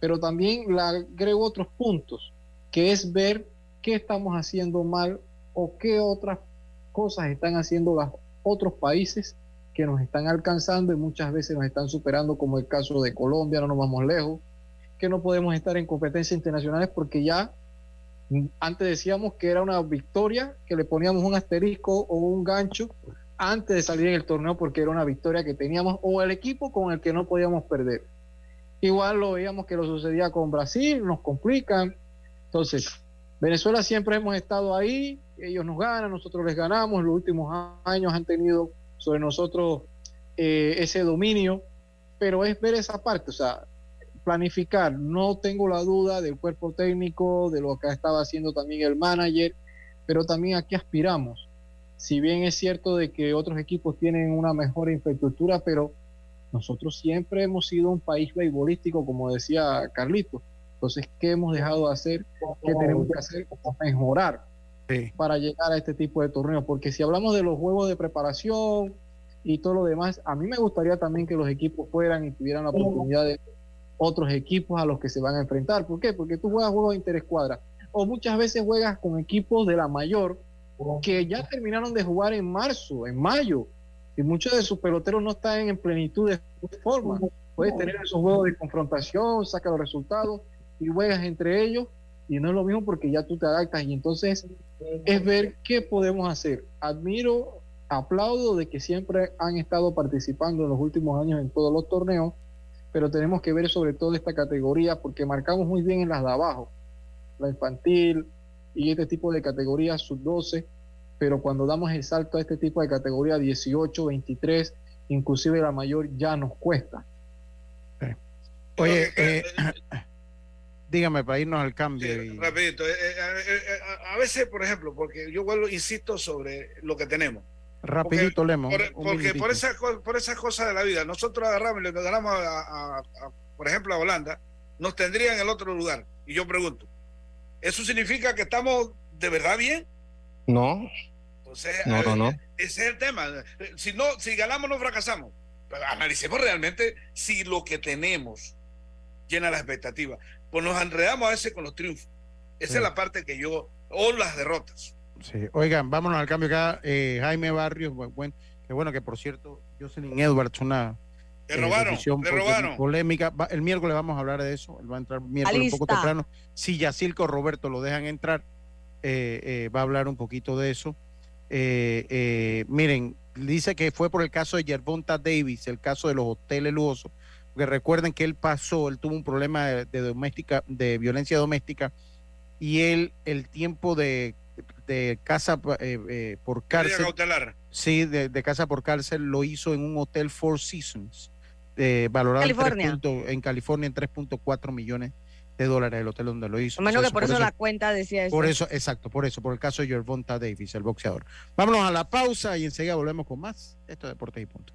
Pero también le agrego otros puntos, que es ver qué estamos haciendo mal o qué otras cosas están haciendo los otros países que nos están alcanzando y muchas veces nos están superando, como el caso de Colombia, no nos vamos lejos, que no podemos estar en competencias internacionales porque ya antes decíamos que era una victoria, que le poníamos un asterisco o un gancho antes de salir en el torneo porque era una victoria que teníamos o el equipo con el que no podíamos perder. Igual lo veíamos que lo sucedía con Brasil, nos complican. Entonces, Venezuela siempre hemos estado ahí, ellos nos ganan, nosotros les ganamos, los últimos años han tenido sobre nosotros eh, ese dominio, pero es ver esa parte, o sea, planificar, no tengo la duda del cuerpo técnico, de lo que estaba haciendo también el manager, pero también aquí aspiramos. si bien es cierto de que otros equipos tienen una mejor infraestructura, pero nosotros siempre hemos sido un país beisbolístico, como decía Carlito. Entonces, ¿qué hemos dejado de hacer? ¿Qué tenemos que hacer? Mejorar para llegar a este tipo de torneos. Porque si hablamos de los juegos de preparación y todo lo demás, a mí me gustaría también que los equipos fueran y tuvieran la oportunidad de otros equipos a los que se van a enfrentar. ¿Por qué? Porque tú juegas juegos de interescuadra o muchas veces juegas con equipos de la mayor que ya terminaron de jugar en marzo, en mayo, y muchos de sus peloteros no están en plenitud de forma. Puedes tener esos juegos de confrontación, saca los resultados y juegas entre ellos y no es lo mismo porque ya tú te adaptas y entonces es ver qué podemos hacer. Admiro, aplaudo de que siempre han estado participando en los últimos años en todos los torneos, pero tenemos que ver sobre todo esta categoría porque marcamos muy bien en las de abajo, la infantil y este tipo de categorías sub-12, pero cuando damos el salto a este tipo de categoría 18, 23, inclusive la mayor ya nos cuesta. Oye, eh, dígame para irnos al cambio. Rapidito, eh, eh, a veces, por ejemplo, porque yo vuelvo, insisto sobre lo que tenemos. Rapidito, Lemos. porque por esas por esa cosas de la vida, nosotros agarramos y le ganamos, a, por ejemplo, a Holanda, nos tendrían en el otro lugar. Y yo pregunto, ¿eso significa que estamos de verdad bien? No. Entonces, no, no, no. ese es el tema. Si, no, si ganamos, no fracasamos. Pero analicemos realmente si lo que tenemos llena las expectativas. Pues nos enredamos a veces con los triunfos. Esa es la parte que yo, o las derrotas. Sí, oigan, vámonos al cambio acá. Eh, Jaime Barrios, bueno, que bueno que por cierto, Jocelyn Edwards, una le robaron, le robaron. polémica. el miércoles vamos a hablar de eso. Él va a entrar miércoles un poco temprano. Si Yacilco Roberto lo dejan entrar, eh, eh, va a hablar un poquito de eso. miren, dice que fue por el caso de Yerbonta Davis, el caso de los hoteles lujosos. Porque recuerden que él pasó, él tuvo un problema de, doméstica, de violencia doméstica, y él, el tiempo de de casa eh, eh, por cárcel. Sí, de, casa por cárcel lo hizo en un hotel Four Seasons, eh, valorado En, California en 3.4 millones de dólares el hotel donde lo hizo. Menos que por, eso, la cuenta decía eso. Por eso, exacto, por eso, por el caso de Gervonta Davis, el boxeador. Vámonos a la pausa y enseguida volvemos con más. Esto es Deportes y Punto.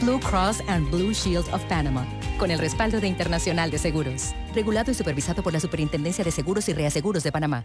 Blue Cross and Blue Shield of Panama con el respaldo de Internacional de Seguros. Regulado y supervisado por la Superintendencia de Seguros y Reaseguros de Panamá.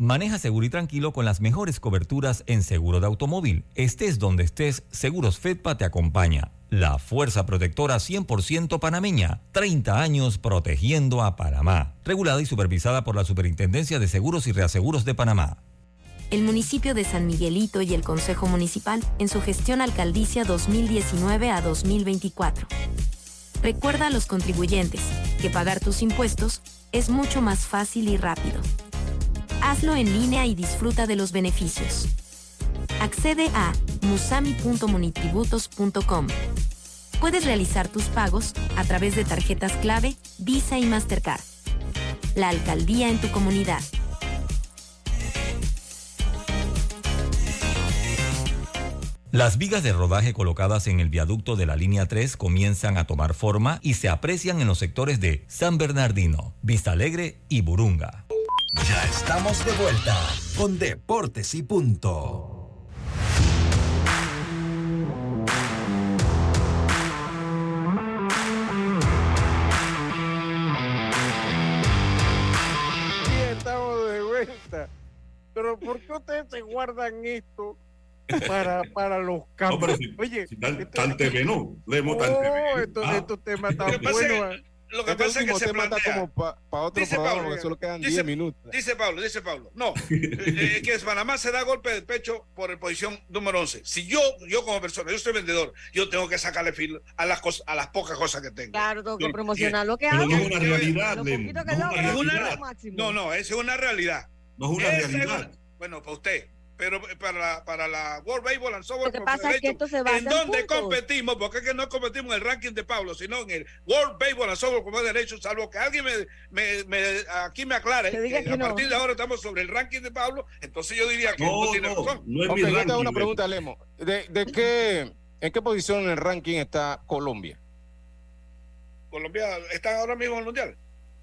Maneja seguro y tranquilo con las mejores coberturas en seguro de automóvil. Estés donde estés, Seguros Fedpa te acompaña. La fuerza protectora 100% panameña. 30 años protegiendo a Panamá. Regulada y supervisada por la Superintendencia de Seguros y Reaseguros de Panamá. El municipio de San Miguelito y el Consejo Municipal en su gestión alcaldicia 2019 a 2024. Recuerda a los contribuyentes que pagar tus impuestos es mucho más fácil y rápido. Hazlo en línea y disfruta de los beneficios. Accede a musami.munitributos.com. Puedes realizar tus pagos a través de tarjetas clave, Visa y Mastercard. La alcaldía en tu comunidad. Las vigas de rodaje colocadas en el viaducto de la línea 3 comienzan a tomar forma y se aprecian en los sectores de San Bernardino, Vista Alegre y Burunga. Ya estamos de vuelta con Deportes y Punto. Sí, estamos de vuelta. Pero ¿por qué ustedes se guardan esto para, para los No, campos? pero si, Oye, si tan, tan TV no, leemos tan oh, TV. estos, Ah. estos temas tan Lo que pasa buenos. Es- lo que Este pasa es que se está plantea. como para otro Dice programa, Pablo, porque solo quedan dice- 10 minutos. Dice Pablo, dice Pablo. No, eh, eh, que Panamá se da golpe de pecho por el posición número 11. Si yo, yo como persona, yo soy vendedor, yo tengo que sacarle filo a las cosas, a las pocas cosas que tengo. Claro, tengo que promocionar lo que hago. no es una realidad, Lo Lemo. poquito No que es logro, una Es una lo máximo. No, no, es una realidad. No es una Esa realidad. bueno, para usted. Pero para la, para la World Baseball and Softball Lo que pasa es que esto se basa ¿en en puntos. competimos? Porque es que no competimos en el ranking de Pablo, sino en el World Baseball and Softball como derecho, salvo que alguien me, me, me- aquí me aclare Que diga que que a no. partir de ahora estamos sobre el ranking de Pablo, entonces yo diría que No, no, tiene no, razón. no es Ok, mi yo te ranking. hago una pregunta, Lemo. ¿De, de qué, ¿En qué posición en el ranking está Colombia? Colombia está ahora mismo en el Mundial.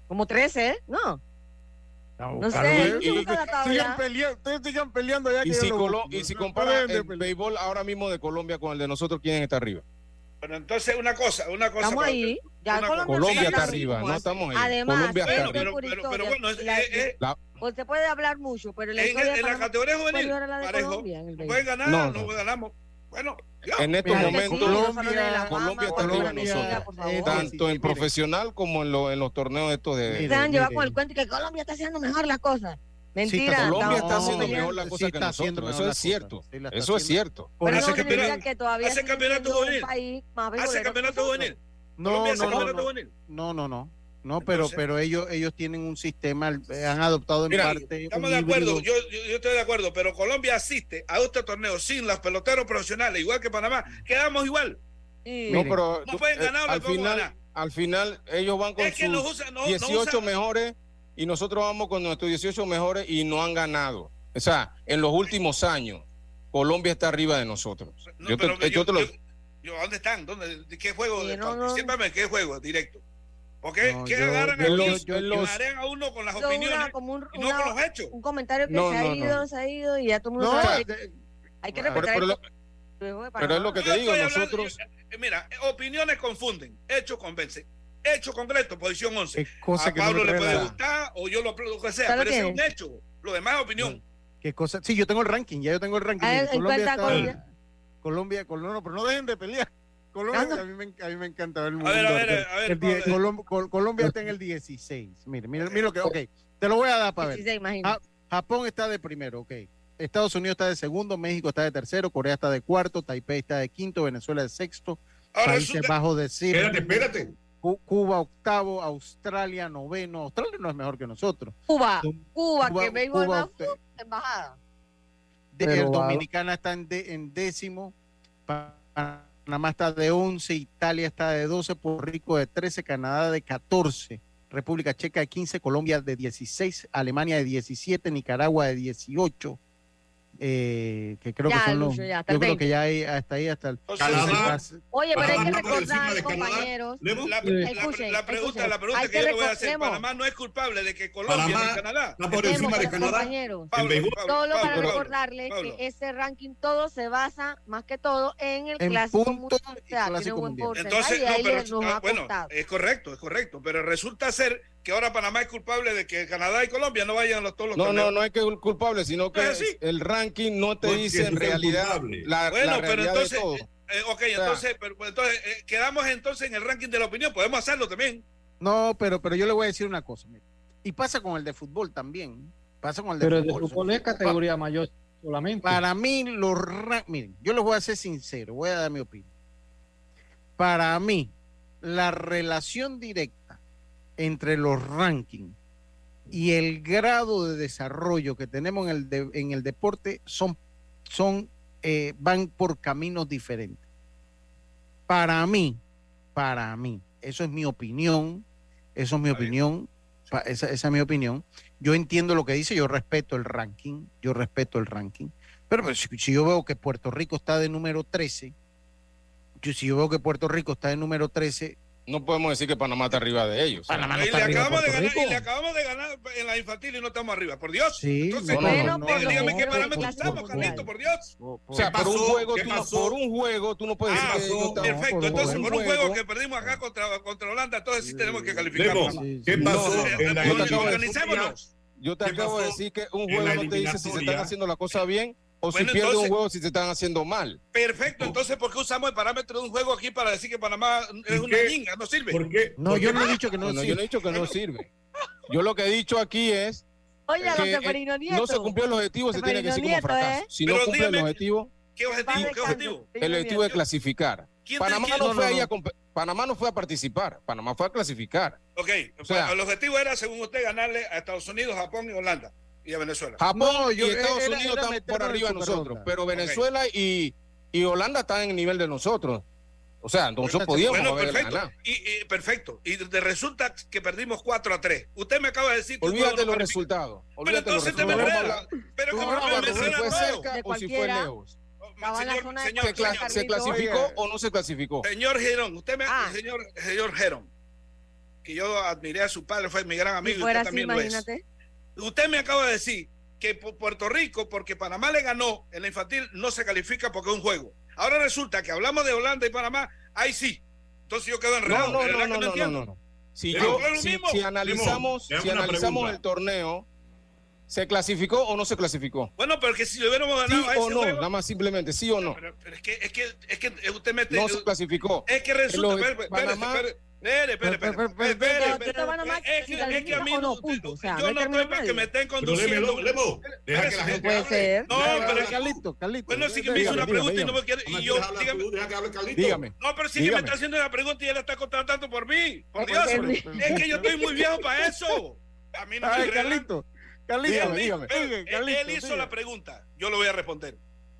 Como 13, ¿eh? No. No sé, sigan tabla. peleando, ustedes sigan peleando ya Y si, Colo- y si No compara el béisbol ahora mismo de Colombia con el de nosotros, ¿quién está arriba? Pero entonces una cosa, una cosa. Estamos ahí. Ya Colombia, Colombia está arriba, no estamos ahí. Además, Colombia está Bueno, pero, pero, historia. pero bueno, es- La- es- La- Pues se puede hablar mucho, pero la en, de en la categoría juvenil, parejo, el pueden ganar, No, no, no. ganamos. Bueno, ya. En estos Mira, momentos, Sí, Colombia- Colombia está arriba nosotros. Eh, tanto sí, en mire. profesional como en, lo- en los torneos estos de... Mire, Se han llevado mire. con el cuento y que Colombia está haciendo mejor las cosas. Mentira. Colombia estamos está haciendo mejor la Sí cosa que está haciendo nosotros. Eso las es cierto. cosas. Sí, Eso es cierto. Por Pero eso no que significa campeonato- que todavía hace campeonato juvenil. Hace campeonato juvenil. No, Colombia hace no, no, no, no. No, pero, Entonces- pero ellos, ellos tienen un sistema, eh, han adoptado en Mira, parte. estamos de acuerdo, yo, yo, yo estoy de acuerdo, pero Colombia asiste a este torneo sin los peloteros profesionales, igual que Panamá, quedamos igual. No, pero no tú- pueden eh, ganar, no al final, ganar. al final ellos van con Es sus no- no 18 usan- mejores y nosotros vamos con nuestros 18 mejores y no han ganado. O sea, en los últimos años Colombia está arriba de nosotros. No, yo, te, pero eh, yo te lo- yo- yo, ¿Dónde están? ¿Dónde, de ¿Qué juego? Sí, de, no, no. Símbame, ¿qué juego directo? ¿Por qué, No, qué yo- agarran yo- aquí los- y yo- los- marean a uno con las opiniones una- como un, y no una- con los hechos? un comentario que No, se ha no, ido, no. se ha ido y ya todo el mundo No, sabe. de- Hay que respetar pero es lo que te Yo digo, hablando- nosotros... yo- eh, mira, opiniones confunden, hechos convencen. Hecho concreto, posición 11. qué cosa a que Pablo le puede la- gustar o yo lo, lo que sea, ¿Ya lo pero ese es un hecho. Lo demás es opinión. qué cosa. Sí, yo tengo el ranking, ya yo tengo el ranking. Ah, Mire, ¿en cuál está Colombia? Colombia, Colombia, no, pero no dejen de pelear. Colombia, a mí, me, a mí me encanta ver el A ver, a mundo ver, a ver, El die- Pablo. Colom- Col- Colombia está en el 16. Mire, mire, mire lo que. Ok, te lo voy a dar para ver. 16, imagínate. Japón está de primero, ok. Estados Unidos está de segundo, México está de tercero, Corea está de cuarto, Taipei está de quinto, Venezuela de sexto, Ahora Países Bajos de Espérate, séptimo, espérate. Cu- Cuba octavo, Australia noveno. Australia no es mejor que nosotros. Cuba, Cuba, Cuba- que béisbol Cuba, más embajada. De- Pero el Dominicana está en, de- en décimo, Pa- Panamá está de 11, Italia está de 12, Puerto Rico de 13, Canadá de 14, República Checa de 15, Colombia de 16, Alemania de 17, Nicaragua de 18, eh, que creo ya, que son los. Yo creo que ya hay hasta ahí, hasta el. Canadá, Oye, pero hay que recordar, compañeros. La, la, la, pregunta, la pregunta que, yo le voy a hacer: Panamá no es culpable de que Colombia y Canadá. Por encima de Canadá. Pablo, Pablo, Pablo, solo para recordarles que ese ranking todo se basa, más que todo, en el clásico, mundial, o sea, clásico mundial. Entonces, no, bueno, es correcto, es correcto, pero resulta ser que ahora Panamá es culpable de que Canadá y Colombia no vayan a todos los No, no, no es que es culpable, sino que el ranking no te dice en realidad la, Bueno, la realidad pero entonces, eh, ok, entonces, pero, entonces quedamos entonces en el ranking de la opinión, podemos hacerlo también. No, pero, pero yo le voy a decir una cosa, y pasa con el de fútbol también, pasa con el de pero fútbol. Pero el de fútbol es categoría mayor solamente. Para mí, los miren, yo les voy a ser sincero, voy a dar mi opinión. Para mí, la relación directa entre los rankings y el grado de desarrollo que tenemos en el, de, en el deporte son, son eh, van por caminos diferentes. Para mí, para mí, eso es mi opinión, eso es mi opinión, esa, es mi opinión. Yo entiendo lo que dice, yo respeto el ranking, yo respeto el ranking, pero, pues, si, si, yo veo que Puerto Rico está de número 13, yo, si yo veo que Puerto Rico está de número 13, no podemos decir que Panamá está arriba de ellos. Panamá no está y, le arriba acabamos de ganar, y le acabamos de ganar en la infantil y no estamos arriba, por Dios. Sí, Entonces, bueno, no, dígame no, no, qué parámetros estamos, Carlito, por Dios. O sea, por, un juego, tú por un juego tú no puedes ah, decir que Perfecto, por entonces por un juego, juego que perdimos acá contra, contra Holanda, entonces sí, sí tenemos que calificarnos. ¿Qué pasó? Organizémonos. Yo te acabo de decir que un juego no te dice si se están haciendo las cosas bien o si pierde un juego si se están haciendo mal. Perfecto, entonces ¿por qué usamos el parámetro de un juego aquí para decir que Panamá es una ñinga? No sirve. No, yo. No, he dicho que no, no yo no he dicho que no sirve. Yo lo que he dicho aquí es que. Eh, no se cumplió el objetivo, se tiene que decir como fracaso. Si no cumple dígame, el objetivo. ¿Qué objetivo? ¿Qué objetivo? El objetivo es clasificar. Panamá no, fue ahí a Panamá no fue a participar, Panamá fue a clasificar. Ok, o sea, el objetivo era, según usted, ganarle a Estados Unidos, Japón y Holanda y a Venezuela. Japón y Estados Unidos están por arriba de nosotros, pero Venezuela y, y, Holanda están en el nivel de nosotros. O sea, nosotros podíamos bueno, perfecto. Y, y, perfecto. Y resulta que perdimos 4 a 3. Usted me acaba de decir que Olvídate los resultados. Pero entonces te me Pero si fue cerca o si fue lejos. Oh, ¿Se clasificó o no se clasificó? Señor Gerón, usted me ah. señor, señor que yo admiré a su padre, fue mi gran amigo. Y fuera y usted también imagínate. Lo es. Usted me acaba de decir que Puerto Rico, porque Panamá le ganó en la infantil, no se califica porque es un juego. Ahora resulta que hablamos de Holanda y Panamá, ahí sí. Entonces yo quedo enredado. No, no, no, no, no, no, Si, yo, si, analizamos, si analizamos el torneo, ¿se clasificó o no se clasificó? Bueno, pero que si le hubiéramos ganado sí a o no, nada más simplemente, sí o no. Pero, es, que, es, que, es, que, usted mete... No se clasificó. Es que resulta... Panamá, Espere, espere, espere. espere, espere. Es que a mí no, yo no estoy para que me estén conduciendo. Lemo, deja que la gente puede ser. No, pero Carlito, Carlito. Bueno, sí que me hizo una pregunta y no me quiere. Y yo, dígame. No, pero sí que me está haciendo una pregunta y él está contratando por mí. Por Dios. Es que yo estoy muy viejo para eso. A mí no me Carlito, Carlito, dígame. Él hizo la pregunta. Yo lo voy a responder.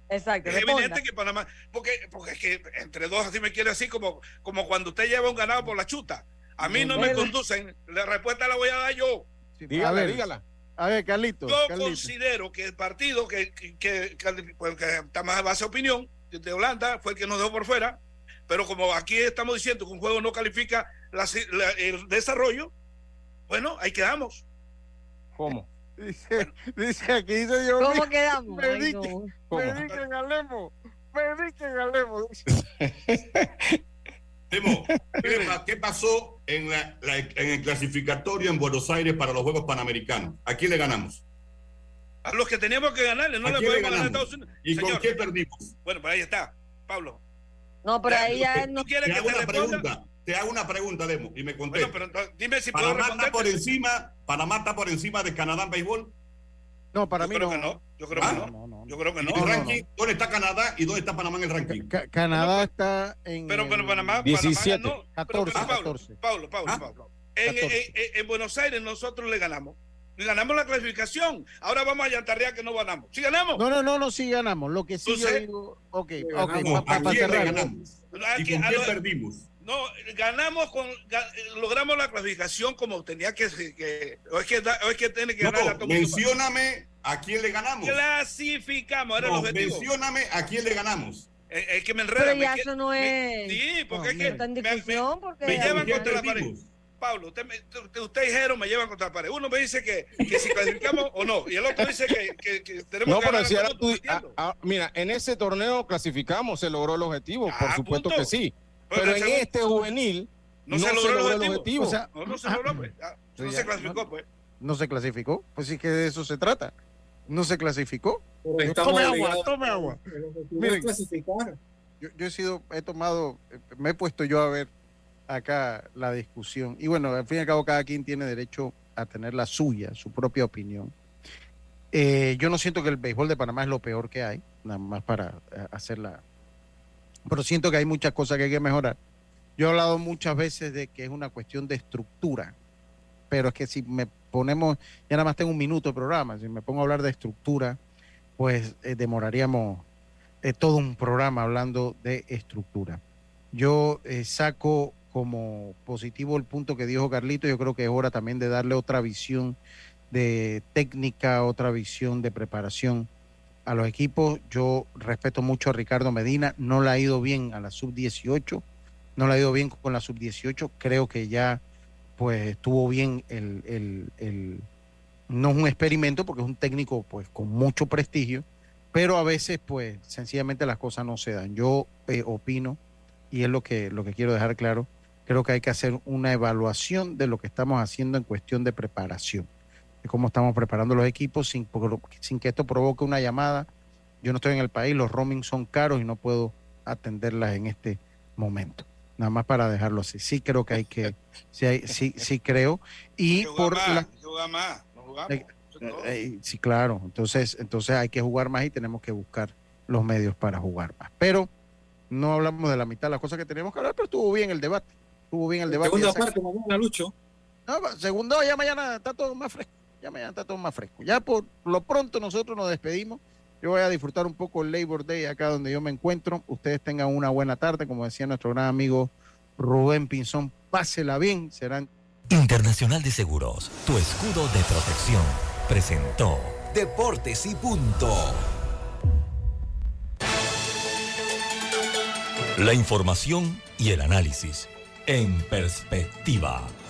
Exacto. Es evidente que Panamá, porque, porque es que entre dos así me quiere así, como, como cuando usted lleva un ganado por la chuta. A mí no, me conducen, la respuesta la voy a dar yo. Sí, pues, dígala, a ver, dígala. A Carlito. Yo considero que el partido que, que, que, que pues, está más a base de opinión de Holanda fue el que nos dejó por fuera, pero como aquí estamos diciendo que un juego no califica la, la, el desarrollo, bueno, ahí quedamos. ¿Cómo? Dice, dice aquí dice yo. ¿Cómo quedamos? Prediquen, prediquen a Lemo. Prediquen a Lemo. Lemo, ¿qué pasó en, el clasificatorio en Buenos Aires para los Juegos Panamericanos? ¿A quién le ganamos? A los que teníamos que ganarle, no le podemos ganar a Estados Unidos. ¿Y con qué perdimos? Bueno, pues ahí está, Pablo. No, pero ahí ya no. ¿Tú quieres que te responda? Pregunta te hago una pregunta, Demo, y me contesta. Bueno, pero dime si Panamá puedo está por encima, Panamá está por encima de Canadá en béisbol. No, para yo mí creo no. Que no. Yo creo que ah, no. Yo creo que no. ¿Dónde está Canadá y dónde está Panamá en el ranking? Canadá está en. Pero, pero Panamá. 17, Panamá ganó, 14, pero, 14. Pablo, Pablo, ah, Pablo. En, Buenos Aires nosotros le ganamos. Le ganamos la clasificación. Ahora vamos a Yantarrea que no ganamos. ¿Sí ganamos? No, no, no, no, sí ganamos. Lo que sí Entonces, yo digo. Ok, ok. Ganamos? ¿Y con quién perdimos? No, ganamos con, logramos la clasificación como tenía que, que o es que, o es que tiene que ganar la Mencióname a quién le ganamos. Clasificamos, era el objetivo. Mencióname a quién le ganamos. Es, es que me enreda. Pero ya eso no es. sí, porque es que. Está en discusión porque. Me llevan contra la pared. Pablo, usted, usted, usted, dijeron me llevan contra la pared. Uno me dice que, que si clasificamos o no, y el otro dice que, que, que tenemos no, que pero si ahora tú, a, a, Mira, en ese torneo clasificamos, se logró el objetivo, ah, por supuesto punto. que sí. Pero, pero en segundo, este juvenil no, no, se logró, se logró el objetivo. O sea, no, no, se logró, pues. Ah, no se clasificó, pues. No se clasificó, pues sí que de eso se trata. No se clasificó. Tome agua, tome agua. Miren, yo, yo he sido, he tomado, me he puesto yo a ver acá la discusión. Y bueno, al fin y al cabo cada quien tiene derecho a tener la suya, su propia opinión. Eh, yo no siento que el béisbol de Panamá es lo peor que hay, nada más para eh, hacerla. Pero siento que hay muchas cosas que hay que mejorar. Yo he hablado muchas veces de que es una cuestión de estructura, pero es que si me ponemos, ya nada más tengo un minuto de programa, si me pongo a hablar de estructura, pues eh, demoraríamos eh, todo un programa hablando de estructura. Yo eh, saco como positivo el punto que dijo Carlito, yo creo que es hora también de darle otra visión de técnica, otra visión de preparación a los equipos. Yo respeto mucho a Ricardo Medina, no le ha ido bien a la sub-18, no le ha ido bien con la sub-18, creo que ya pues estuvo bien el, el, el, no es un experimento porque es un técnico pues con mucho prestigio, pero a veces pues sencillamente las cosas no se dan. Yo eh, opino, y es lo que, lo que quiero dejar claro, creo que hay que hacer una evaluación de lo que estamos haciendo en cuestión de preparación, de cómo estamos preparando los equipos sin, sin que esto provoque una llamada. Yo no estoy en el país, los roaming son caros y no puedo atenderlas en este momento. Nada más para dejarlo así. Sí creo que hay que, sí, hay, sí, sí creo. Y por más, la... más, no jugamos. Eh, eh, sí, claro. Entonces, entonces hay que jugar más y tenemos que buscar los medios para jugar más. Pero no hablamos de la mitad de las cosas que teníamos que hablar, pero estuvo bien el debate. Estuvo bien el debate. Segunda parte, mañana, Lucho. No, segundo, ya mañana está todo más fresco. Ya mañana está todo más fresco. Ya por lo pronto nosotros nos despedimos. Yo voy a disfrutar un poco el Labor Day acá donde yo me encuentro. Ustedes tengan una buena tarde, como decía nuestro gran amigo Rubén Pinzón. Pásela bien, serán. Internacional de Seguros, tu escudo de protección, presentó Deportes y Punto. La información y el análisis en perspectiva.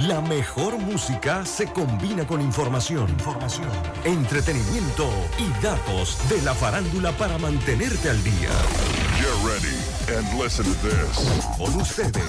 la mejor música se combina con información, información, entretenimiento y datos de la farándula para mantenerte al día. Get ready and listen to this. Con ustedes.